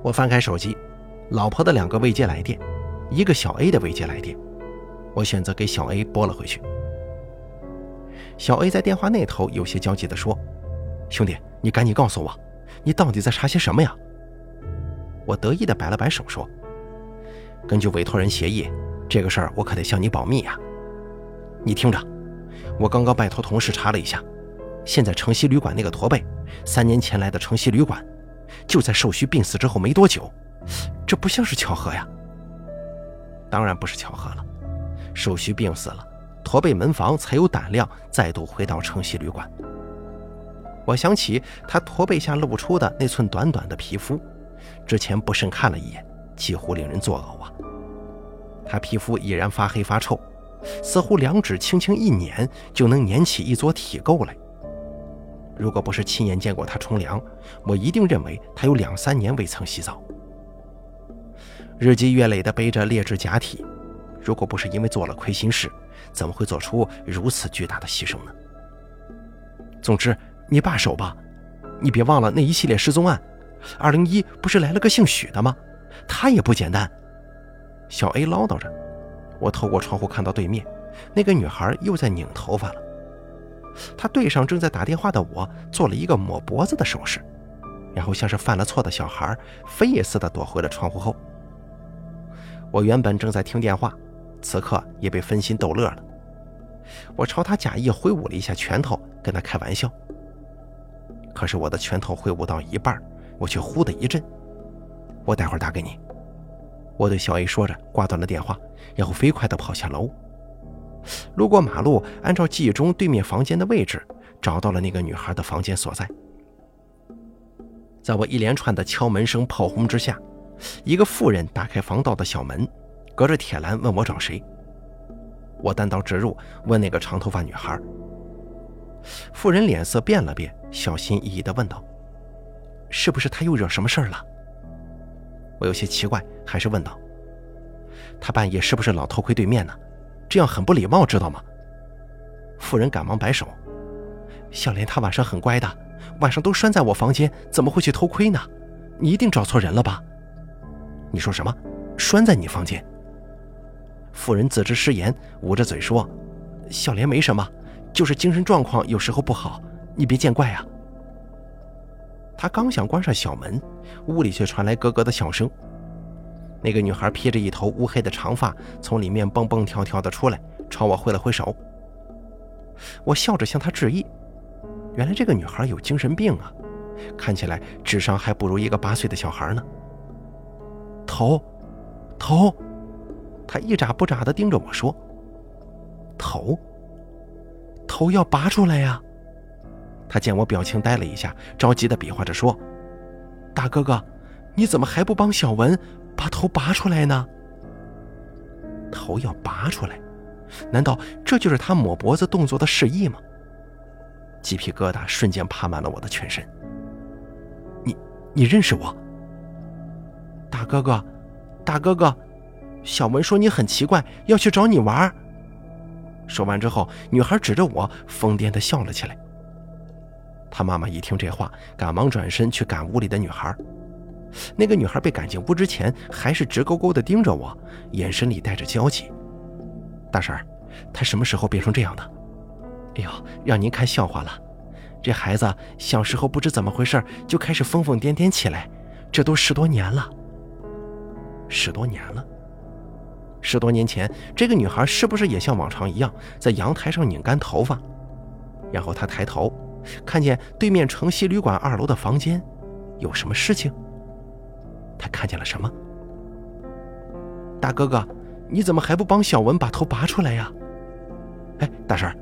我翻开手机，老婆的两个未接来电，一个小 A 的未接来电，我选择给小 A 拨了回去。小 A 在电话那头有些焦急地说：“兄弟，你赶紧告诉我，你到底在查些什么呀？”我得意地摆了摆手说。根据委托人协议，这个事儿我可得向你保密呀。你听着，我刚刚拜托同事查了一下，现在城西旅馆那个驼背，三年前来的城西旅馆，就在寿虚病死之后没多久，这不像是巧合呀。当然不是巧合了，寿虚病死了，驼背门房才有胆量再度回到城西旅馆。我想起他驼背下露出的那寸短短的皮肤，之前不慎看了一眼。几乎令人作呕啊！他皮肤已然发黑发臭，似乎两指轻轻一捻就能捻起一撮体垢来。如果不是亲眼见过他冲凉，我一定认为他有两三年未曾洗澡。日积月累地背着劣质假体，如果不是因为做了亏心事，怎么会做出如此巨大的牺牲呢？总之，你罢手吧，你别忘了那一系列失踪案。二零一不是来了个姓许的吗？他也不简单。小 A 唠叨着，我透过窗户看到对面那个女孩又在拧头发了。她对上正在打电话的我，做了一个抹脖子的手势，然后像是犯了错的小孩，飞也似的躲回了窗户后。我原本正在听电话，此刻也被分心逗乐了。我朝他假意挥舞了一下拳头，跟他开玩笑。可是我的拳头挥舞到一半，我却忽的一震。我待会儿打给你。我对小 A 说着，挂断了电话，然后飞快地跑下楼。路过马路，按照记忆中对面房间的位置，找到了那个女孩的房间所在。在我一连串的敲门声炮轰之下。一个妇人打开防盗的小门，隔着铁栏问我找谁。我单刀直入，问那个长头发女孩。妇人脸色变了变，小心翼翼地问道：“是不是他又惹什么事儿了？”我有些奇怪，还是问道：“他半夜是不是老偷窥对面呢？这样很不礼貌，知道吗？”妇人赶忙摆手：“小莲她晚上很乖的，晚上都拴在我房间，怎么会去偷窥呢？你一定找错人了吧？”你说什么？拴在你房间？妇人自知失言，捂着嘴说：“小莲没什么，就是精神状况有时候不好，你别见怪啊。”他刚想关上小门，屋里却传来咯咯的笑声。那个女孩披着一头乌黑的长发，从里面蹦蹦跳跳的出来，朝我挥了挥手。我笑着向她致意。原来这个女孩有精神病啊，看起来智商还不如一个八岁的小孩呢。头，头，他一眨不眨地盯着我说：“头，头要拔出来呀！”他见我表情呆了一下，着急地比划着说：“大哥哥，你怎么还不帮小文把头拔出来呢？”头要拔出来，难道这就是他抹脖子动作的示意吗？鸡皮疙瘩瞬间爬满了我的全身。你，你认识我？大哥哥，大哥哥，小文说你很奇怪，要去找你玩。说完之后，女孩指着我，疯癫的笑了起来。他妈妈一听这话，赶忙转身去赶屋里的女孩。那个女孩被赶进屋之前，还是直勾勾的盯着我，眼神里带着焦急。大婶，他什么时候变成这样的？哎呦，让您看笑话了。这孩子小时候不知怎么回事，就开始疯疯癫癫起来，这都十多年了。十多年了。十多年前，这个女孩是不是也像往常一样在阳台上拧干头发？然后她抬头，看见对面城西旅馆二楼的房间，有什么事情？她看见了什么？大哥哥，你怎么还不帮小文把头拔出来呀？哎，大婶，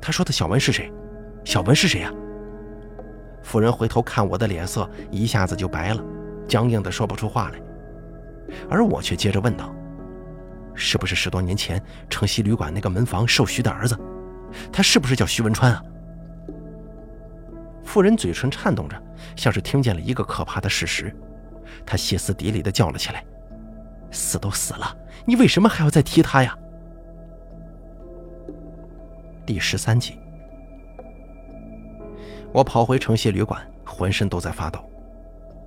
他说的小文是谁？小文是谁呀？夫人回头看我的脸色一下子就白了，僵硬的说不出话来。而我却接着问道：“是不是十多年前城西旅馆那个门房寿徐的儿子？他是不是叫徐文川啊？”妇人嘴唇颤动着，像是听见了一个可怕的事实，她歇斯底里地叫了起来：“死都死了，你为什么还要再提他呀？”第十三集，我跑回城西旅馆，浑身都在发抖，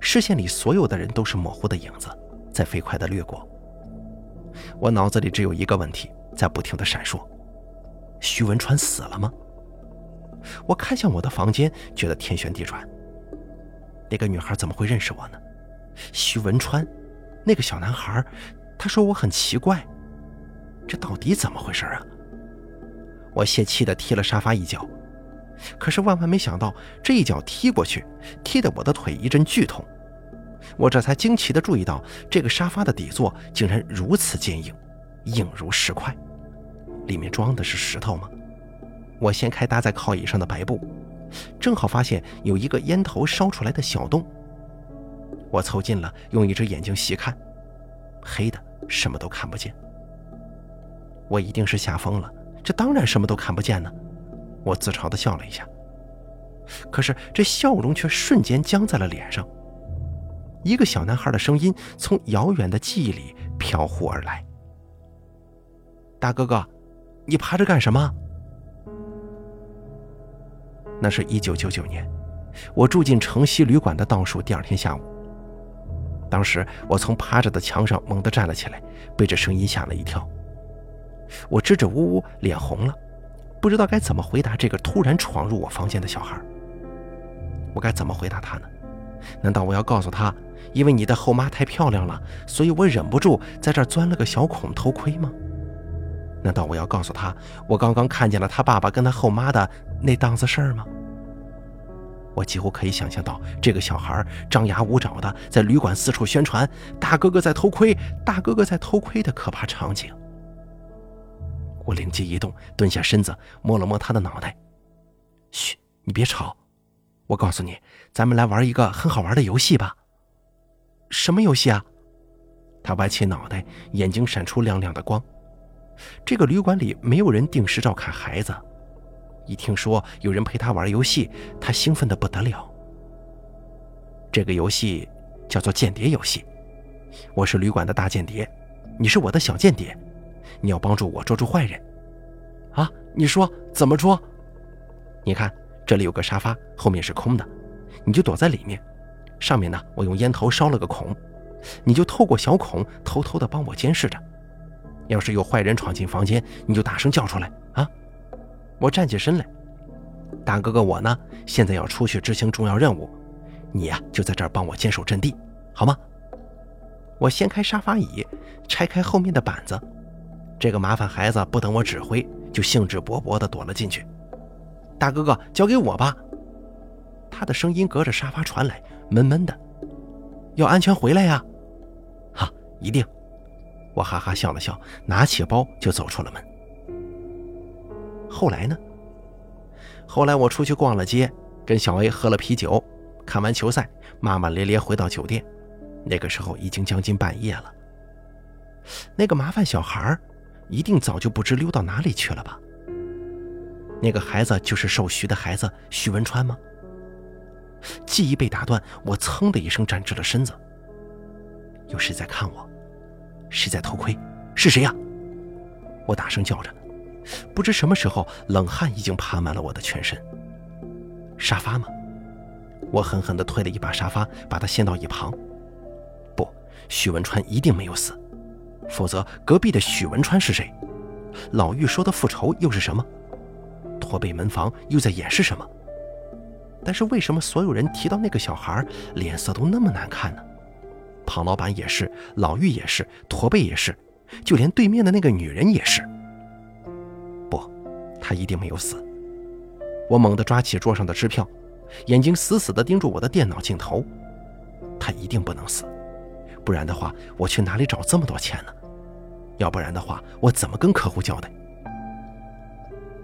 视线里所有的人都是模糊的影子。在飞快地掠过，我脑子里只有一个问题在不停地闪烁：徐文川死了吗？我看向我的房间，觉得天旋地转。那个女孩怎么会认识我呢？徐文川，那个小男孩，他说我很奇怪，这到底怎么回事啊？我泄气地踢了沙发一脚，可是万万没想到，这一脚踢过去，踢得我的腿一阵剧痛。我这才惊奇地注意到，这个沙发的底座竟然如此坚硬，硬如石块。里面装的是石头吗？我掀开搭在靠椅上的白布，正好发现有一个烟头烧出来的小洞。我凑近了，用一只眼睛细看，黑的，什么都看不见。我一定是吓疯了，这当然什么都看不见呢。我自嘲地笑了一下，可是这笑容却瞬间僵在了脸上。一个小男孩的声音从遥远的记忆里飘忽而来：“大哥哥，你爬着干什么？”那是一九九九年，我住进城西旅馆的倒数第二天下午。当时我从趴着的墙上猛地站了起来，被这声音吓了一跳。我支支吾吾，脸红了，不知道该怎么回答这个突然闯入我房间的小孩。我该怎么回答他呢？难道我要告诉他，因为你的后妈太漂亮了，所以我忍不住在这钻了个小孔偷窥吗？难道我要告诉他，我刚刚看见了他爸爸跟他后妈的那档子事儿吗？我几乎可以想象到这个小孩张牙舞爪的在旅馆四处宣传“大哥哥在偷窥，大哥哥在偷窥”的可怕场景。我灵机一动，蹲下身子摸了摸他的脑袋：“嘘，你别吵。我告诉你，咱们来玩一个很好玩的游戏吧。”“什么游戏啊？”他歪起脑袋，眼睛闪出亮亮的光。这个旅馆里没有人定时照看孩子。一听说有人陪他玩游戏，他兴奋的不得了。这个游戏叫做间谍游戏。我是旅馆的大间谍，你是我的小间谍，你要帮助我捉住坏人。啊，你说怎么捉？你看这里有个沙发，后面是空的，你就躲在里面。上面呢，我用烟头烧了个孔，你就透过小孔偷偷的帮我监视着。要是有坏人闯进房间，你就大声叫出来啊！我站起身来，大哥哥，我呢现在要出去执行重要任务，你呀就在这儿帮我坚守阵地，好吗？我掀开沙发椅，拆开后面的板子，这个麻烦孩子不等我指挥，就兴致勃勃地躲了进去。大哥哥，交给我吧。他的声音隔着沙发传来，闷闷的。要安全回来呀。哈，一定。我哈哈笑了笑，拿起包就走出了门。后来呢？后来我出去逛了街，跟小 A 喝了啤酒，看完球赛，骂骂咧咧回到酒店。那个时候已经将近半夜了。那个麻烦小孩一定早就不知溜到哪里去了吧？那个孩子就是受徐的孩子徐文川吗？记忆被打断，我噌的一声站直了身子。有谁在看我？谁在偷窥？是谁呀？我大声叫着。不知什么时候，冷汗已经爬满了我的全身。沙发吗？我狠狠地推了一把沙发，把它掀到一旁。不，许文川一定没有死，否则隔壁的许文川是谁？老玉说的复仇又是什么？驼背门房又在掩饰什么？但是为什么所有人提到那个小孩，脸色都那么难看呢？庞老板也是，老玉也是，驼背也是，就连对面的那个女人也是。不他一定没有死。我猛地抓起桌上的支票，眼睛死死地盯住我的电脑镜头。他一定不能死，不然的话，我去哪里找这么多钱呢？要不然的话，我怎么跟客户交代？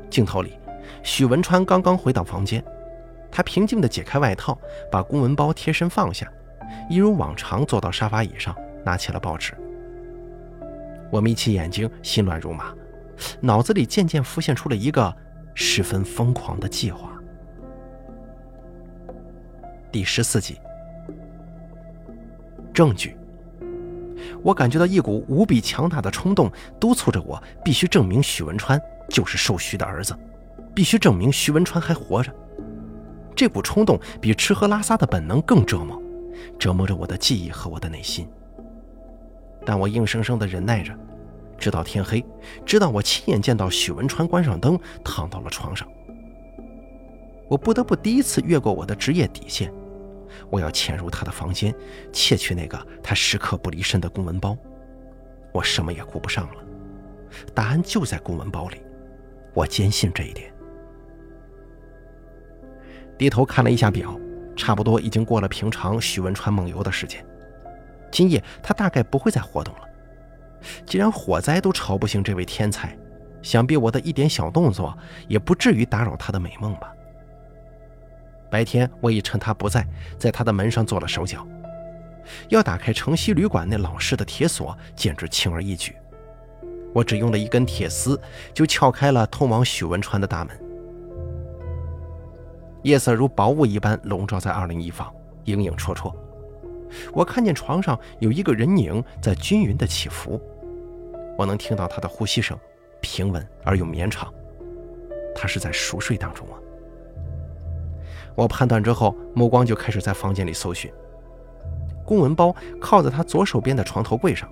镜头里，许文川刚刚回到房间，他平静地解开外套，把公文包贴身放下，一如往常坐到沙发椅上，拿起了报纸。我眯起眼睛，心乱如麻。脑子里渐渐浮现出了一个十分疯狂的计划。第十四集，证据。我感觉到一股无比强大的冲动，督促着我必须证明许文川就是寿徐的儿子，必须证明许文川还活着。这股冲动比吃喝拉撒的本能更折磨，折磨着我的记忆和我的内心。但我硬生生的忍耐着。直到天黑，直到我亲眼见到许文川关上灯，躺到了床上。我不得不第一次越过我的职业底线，我要潜入他的房间，窃取那个他时刻不离身的公文包。我什么也顾不上了，答案就在公文包里，我坚信这一点。低头看了一下表，差不多已经过了平常许文川梦游的时间，今夜他大概不会再活动了。既然火灾都吵不醒这位天才，想必我的一点小动作也不至于打扰他的美梦吧。白天我已趁他不在，在他的门上做了手脚，要打开城西旅馆那老式的铁锁，简直轻而易举。我只用了一根铁丝就撬开了通往许文川的大门。夜色如薄雾一般笼罩在二零一房，影影绰绰。我看见床上有一个人影在均匀的起伏，我能听到他的呼吸声，平稳而又绵长。他是在熟睡当中啊。我判断之后，目光就开始在房间里搜寻。公文包靠在他左手边的床头柜上，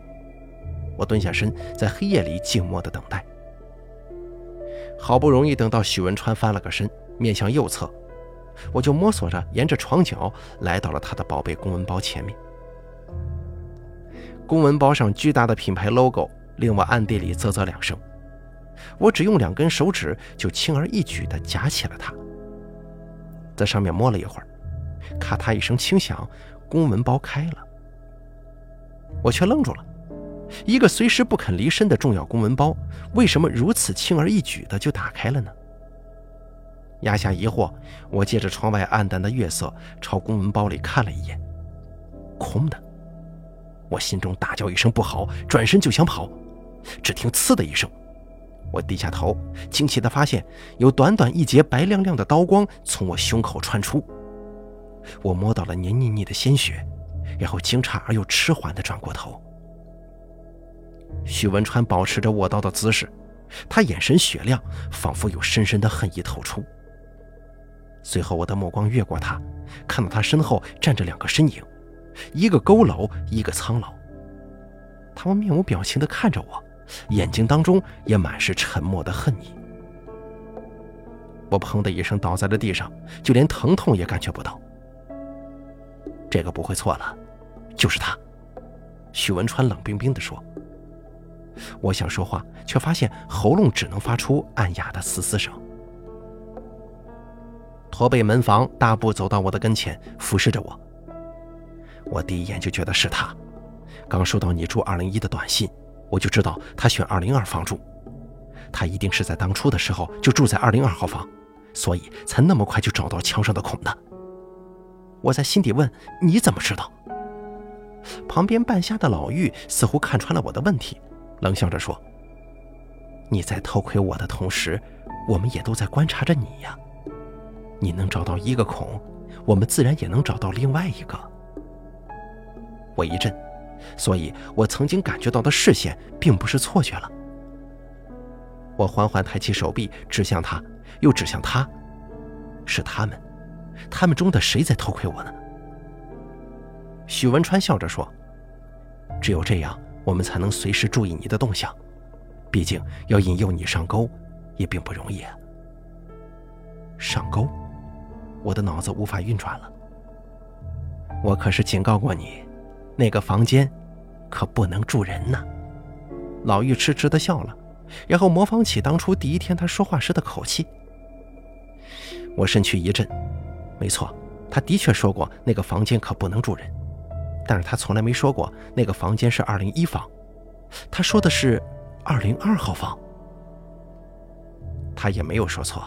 我蹲下身，在黑夜里静默的等待。好不容易等到许文川翻了个身，面向右侧。我就摸索着沿着床角来到了他的宝贝公文包前面。公文包上巨大的品牌 logo 令我暗地里啧啧两声。我只用两根手指就轻而易举地夹起了它，在上面摸了一会儿，咔嗒一声轻响，公文包开了。我却愣住了，一个随时不肯离身的重要公文包，为什么如此轻而易举地就打开了呢？压下疑惑，我借着窗外暗淡的月色，朝公文包里看了一眼，空的。我心中大叫一声不好，转身就想跑，只听“呲”的一声，我低下头，惊奇地发现有短短一截白亮亮的刀光从我胸口穿出，我摸到了黏腻腻的鲜血，然后惊诧而又迟缓地转过头。许文川保持着握刀的姿势，他眼神雪亮，仿佛有深深的恨意透出。随后，我的目光越过他，看到他身后站着两个身影，一个佝偻，一个苍老。他们面无表情地看着我，眼睛当中也满是沉默的恨意。我砰的一声倒在了地上，就连疼痛也感觉不到。这个不会错了，就是他。许文川冷冰冰地说。我想说话，却发现喉咙只能发出暗哑的嘶嘶声。驼背门房大步走到我的跟前，俯视着我。我第一眼就觉得是他。刚收到你住二零一的短信，我就知道他选二零二房住。他一定是在当初的时候就住在二零二号房，所以才那么快就找到墙上的孔的。我在心底问：你怎么知道？旁边半瞎的老妪似乎看穿了我的问题，冷笑着说：“你在偷窥我的同时，我们也都在观察着你呀。”你能找到一个孔，我们自然也能找到另外一个。我一震，所以我曾经感觉到的视线并不是错觉了。我缓缓抬起手臂，指向他，又指向他，是他们，他们中的谁在偷窥我呢？许文川笑着说：“只有这样，我们才能随时注意你的动向。毕竟要引诱你上钩，也并不容易啊。”上钩。我的脑子无法运转了。我可是警告过你，那个房间可不能住人呢。老妪痴痴地笑了，然后模仿起当初第一天他说话时的口气。我身躯一震，没错，他的确说过那个房间可不能住人，但是他从来没说过那个房间是二零一房，他说的是二零二号房。他也没有说错。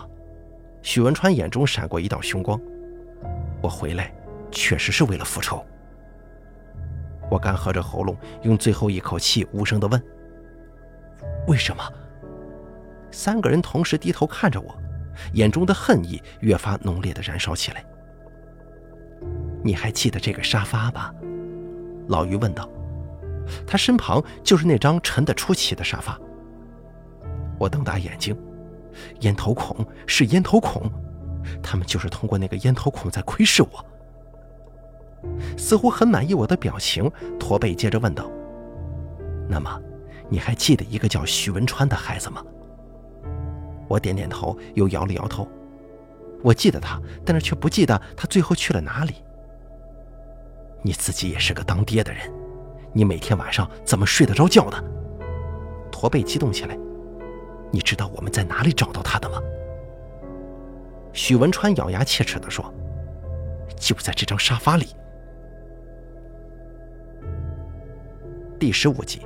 许文川眼中闪过一道凶光，我回来确实是为了复仇。我干涸着喉咙，用最后一口气无声地问：“为什么？”三个人同时低头看着我，眼中的恨意越发浓烈地燃烧起来。你还记得这个沙发吧？老于问道。他身旁就是那张沉得出奇的沙发。我瞪大眼睛。烟头孔是烟头孔，他们就是通过那个烟头孔在窥视我。似乎很满意我的表情，驼背接着问道：“那么，你还记得一个叫徐文川的孩子吗？”我点点头，又摇了摇头。我记得他，但是却不记得他最后去了哪里。你自己也是个当爹的人，你每天晚上怎么睡得着觉的？驼背激动起来。你知道我们在哪里找到他的吗？许文川咬牙切齿地说：“就在这张沙发里。”第十五集。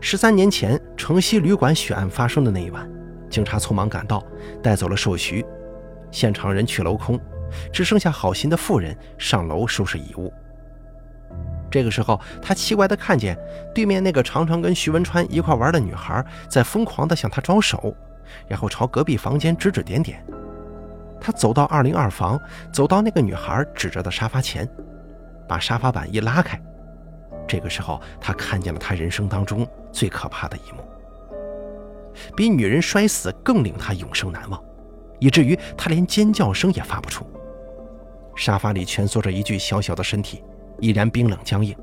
十三年前，城西旅馆血案发生的那一晚，警察匆忙赶到，带走了寿徐，现场人去楼空，只剩下好心的妇人上楼收拾遗物。这个时候，他奇怪地看见对面那个常常跟徐文川一块玩的女孩在疯狂地向他招手，然后朝隔壁房间指指点点。他走到二零二房，走到那个女孩指着的沙发前，把沙发板一拉开。这个时候，他看见了他人生当中最可怕的一幕，比女人摔死更令他永生难忘，以至于他连尖叫声也发不出。沙发里蜷缩着一具小小的身体。依然冰冷僵硬，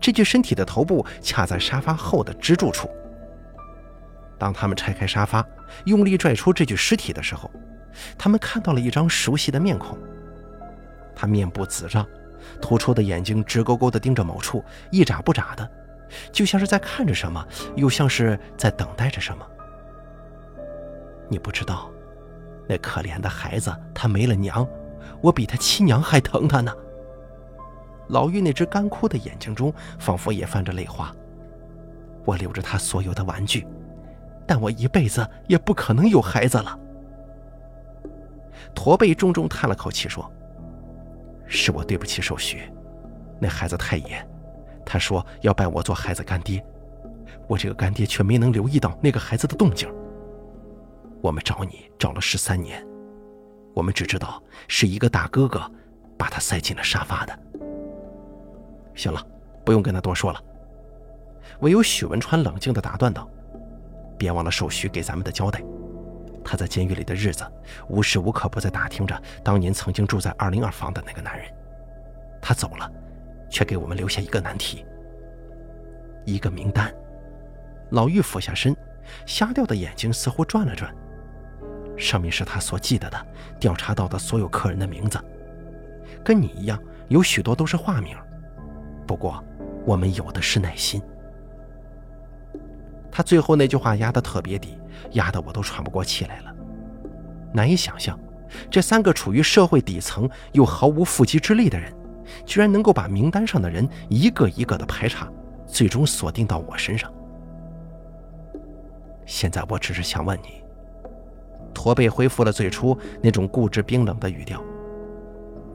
这具身体的头部卡在沙发后的支柱处。当他们拆开沙发，用力拽出这具尸体的时候，他们看到了一张熟悉的面孔。他面部紫胀，突出的眼睛直勾勾地盯着某处，一眨不眨的，就像是在看着什么，又像是在等待着什么。你不知道，那可怜的孩子，他没了娘，我比他亲娘还疼他呢。老妪那只干枯的眼睛中，仿佛也泛着泪花。我留着他所有的玩具，但我一辈子也不可能有孩子了。驼背重重叹了口气说：“是我对不起寿许，那孩子太野，他说要拜我做孩子干爹，我这个干爹却没能留意到那个孩子的动静。我们找你找了十三年，我们只知道是一个大哥哥把他塞进了沙发的。”行了，不用跟他多说了。唯有许文川冷静地打断道：“别忘了寿许给咱们的交代。他在监狱里的日子，无时无刻不在打听着当年曾经住在二零二房的那个男人。他走了，却给我们留下一个难题，一个名单。”老妪俯下身，瞎掉的眼睛似乎转了转，上面是他所记得的、调查到的所有客人的名字，跟你一样，有许多都是化名。不过，我们有的是耐心。他最后那句话压得特别低，压得我都喘不过气来了。难以想象，这三个处于社会底层又毫无缚鸡之力的人，居然能够把名单上的人一个一个的排查，最终锁定到我身上。现在我只是想问你，驼背恢复了最初那种固执冰冷的语调。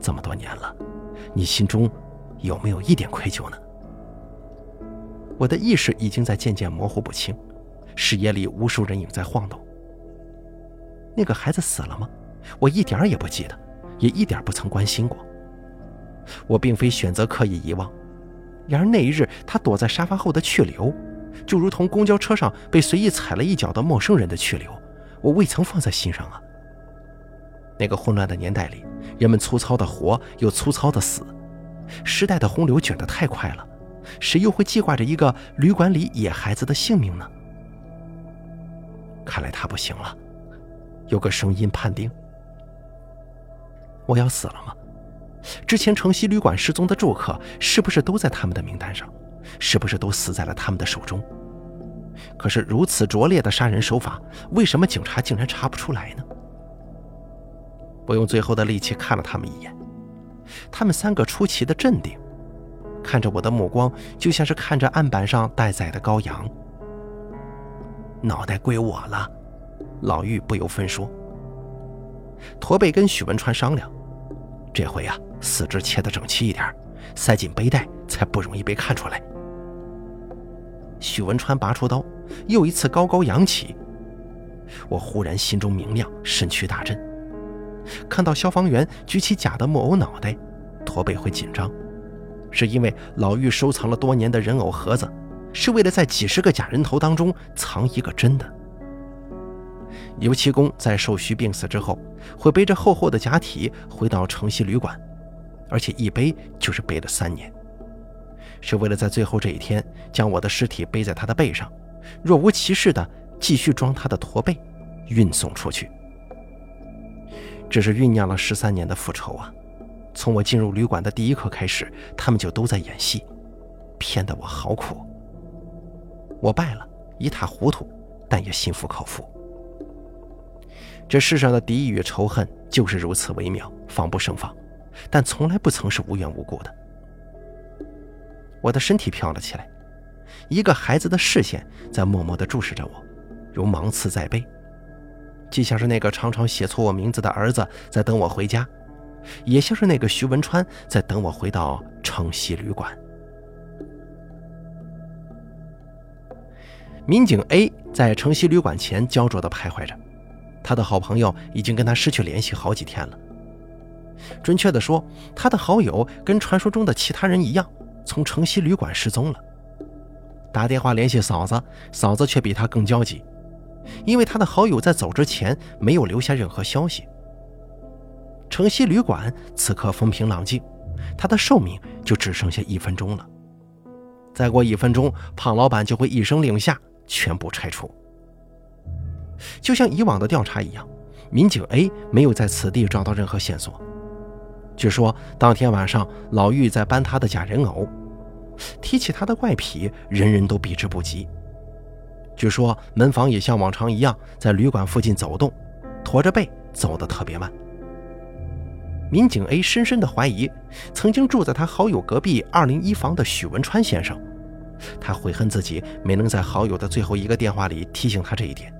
这么多年了，你心中……有没有一点愧疚呢？我的意识已经在渐渐模糊不清，视野里无数人影在晃动。那个孩子死了吗？我一点也不记得，也一点不曾关心过。我并非选择刻意遗忘，然而那一日他躲在沙发后的去留，就如同公交车上被随意踩了一脚的陌生人的去留，我未曾放在心上啊。那个混乱的年代里，人们粗糙的活，又粗糙的死。时代的洪流卷得太快了，谁又会记挂着一个旅馆里野孩子的性命呢？看来他不行了。有个声音判定：我要死了吗？之前城西旅馆失踪的住客是不是都在他们的名单上？是不是都死在了他们的手中？可是如此拙劣的杀人手法，为什么警察竟然查不出来呢？我用最后的力气看了他们一眼。他们三个出奇的镇定，看着我的目光就像是看着案板上待宰的羔羊。脑袋归我了，老妪不由分说。驼背跟许文川商量，这回啊，四肢切得整齐一点，塞进背带才不容易被看出来。许文川拔出刀，又一次高高扬起。我忽然心中明亮，身躯大震。看到消防员举起假的木偶脑袋，驼背会紧张，是因为老妪收藏了多年的人偶盒子，是为了在几十个假人头当中藏一个真的。油漆工在寿虚病死之后，会背着厚厚的假体回到城西旅馆，而且一背就是背了三年，是为了在最后这一天将我的尸体背在他的背上，若无其事的继续装他的驼背，运送出去。这是酝酿了十三年的复仇啊！从我进入旅馆的第一刻开始，他们就都在演戏，骗得我好苦。我败了，一塌糊涂，但也心服口服。这世上的敌意与仇恨就是如此微妙，防不胜防，但从来不曾是无缘无故的。我的身体飘了起来，一个孩子的视线在默默地注视着我，如芒刺在背。既像是那个常常写错我名字的儿子在等我回家也像是那个徐文川在等我回到城西旅馆。民警 a 在城西旅馆前焦灼的徘徊着他的好朋友已经跟他失去联系好几天了。准确的说他的好友跟传说中的其他人一样从城西旅馆失踪了。打电话联系嫂子嫂子却比他更焦急。因为他的好友在走之前没有留下任何消息。城西旅馆此刻风平浪静，他的寿命就只剩下一分钟了。再过一分钟，胖老板就会一声令下，全部拆除。就像以往的调查一样，民警 A 没有在此地找到任何线索。据说当天晚上，老玉在搬他的假人偶。提起他的怪癖，人人都避之不及。据说门房也像往常一样在旅馆附近走动，驼着背走得特别慢。民警 A 深深地怀疑，曾经住在他好友隔壁二零一房的许文川先生。他悔恨自己没能在好友的最后一个电话里提醒他这一点。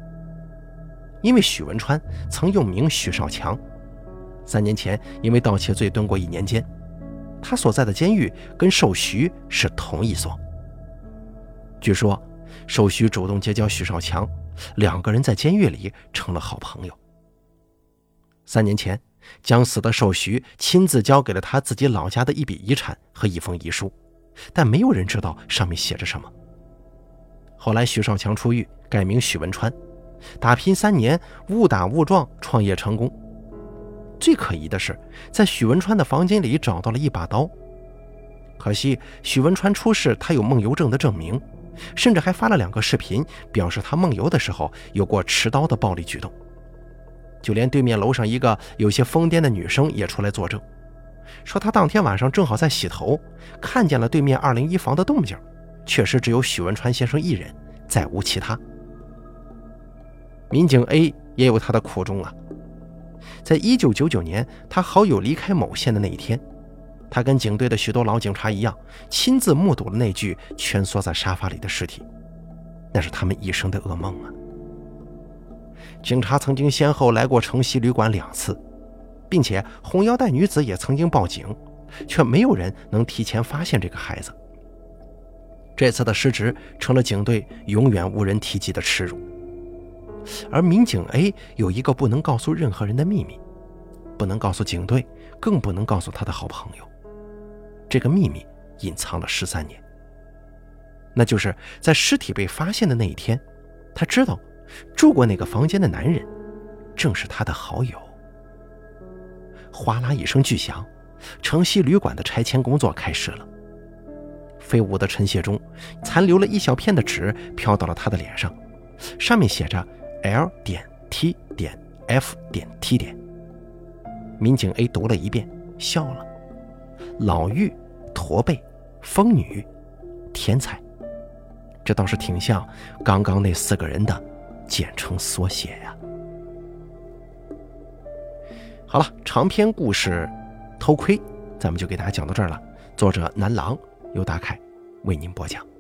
因为许文川曾用名许少强，三年前因为盗窃罪蹲过一年监。他所在的监狱跟寿徐是同一所。据说，寿徐主动结交许少强，两个人在监狱里成了好朋友。三年前，将死的寿徐亲自交给了他自己老家的一笔遗产和一封遗书，但没有人知道上面写着什么。后来，许少强出狱，改名许文川，打拼三年，误打误撞创业成功。最可疑的是，在许文川的房间里找到了一把刀。可惜许文川出事，他有梦游症的证明，甚至还发了两个视频，表示他梦游的时候有过持刀的暴力举动。就连对面楼上一个有些疯癫的女生也出来作证，说她当天晚上正好在洗头，看见了对面二零一房的动静，确实只有许文川先生一人，再无其他。民警 A 也有他的苦衷啊。在一九九九年，他好友离开某县的那一天，他跟警队的许多老警察一样，亲自目睹了那具蜷缩在沙发里的尸体，那是他们一生的噩梦啊！警察曾经先后来过城西旅馆两次，并且红腰带女子也曾经报警，却没有人能提前发现这个孩子。这次的失职成了警队永远无人提及的耻辱。而民警 A 有一个不能告诉任何人的秘密，不能告诉警队，更不能告诉他的好朋友。这个秘密隐藏了十三年。那就是在尸体被发现的那一天，他知道住过那个房间的男人正是他的好友。哗啦一声巨响，城西旅馆的拆迁工作开始了。飞舞的尘屑中，残留了一小片的纸飘到了他的脸上，上面写着。L 点 T 点 F 点 T 点，民警 A 读了一遍，笑了。老妪、驼背、疯女、天才，这倒是挺像刚刚那四个人的简称缩写呀。好了，长篇故事《偷窥》，咱们就给大家讲到这儿了。作者南郎由大凯为您播讲。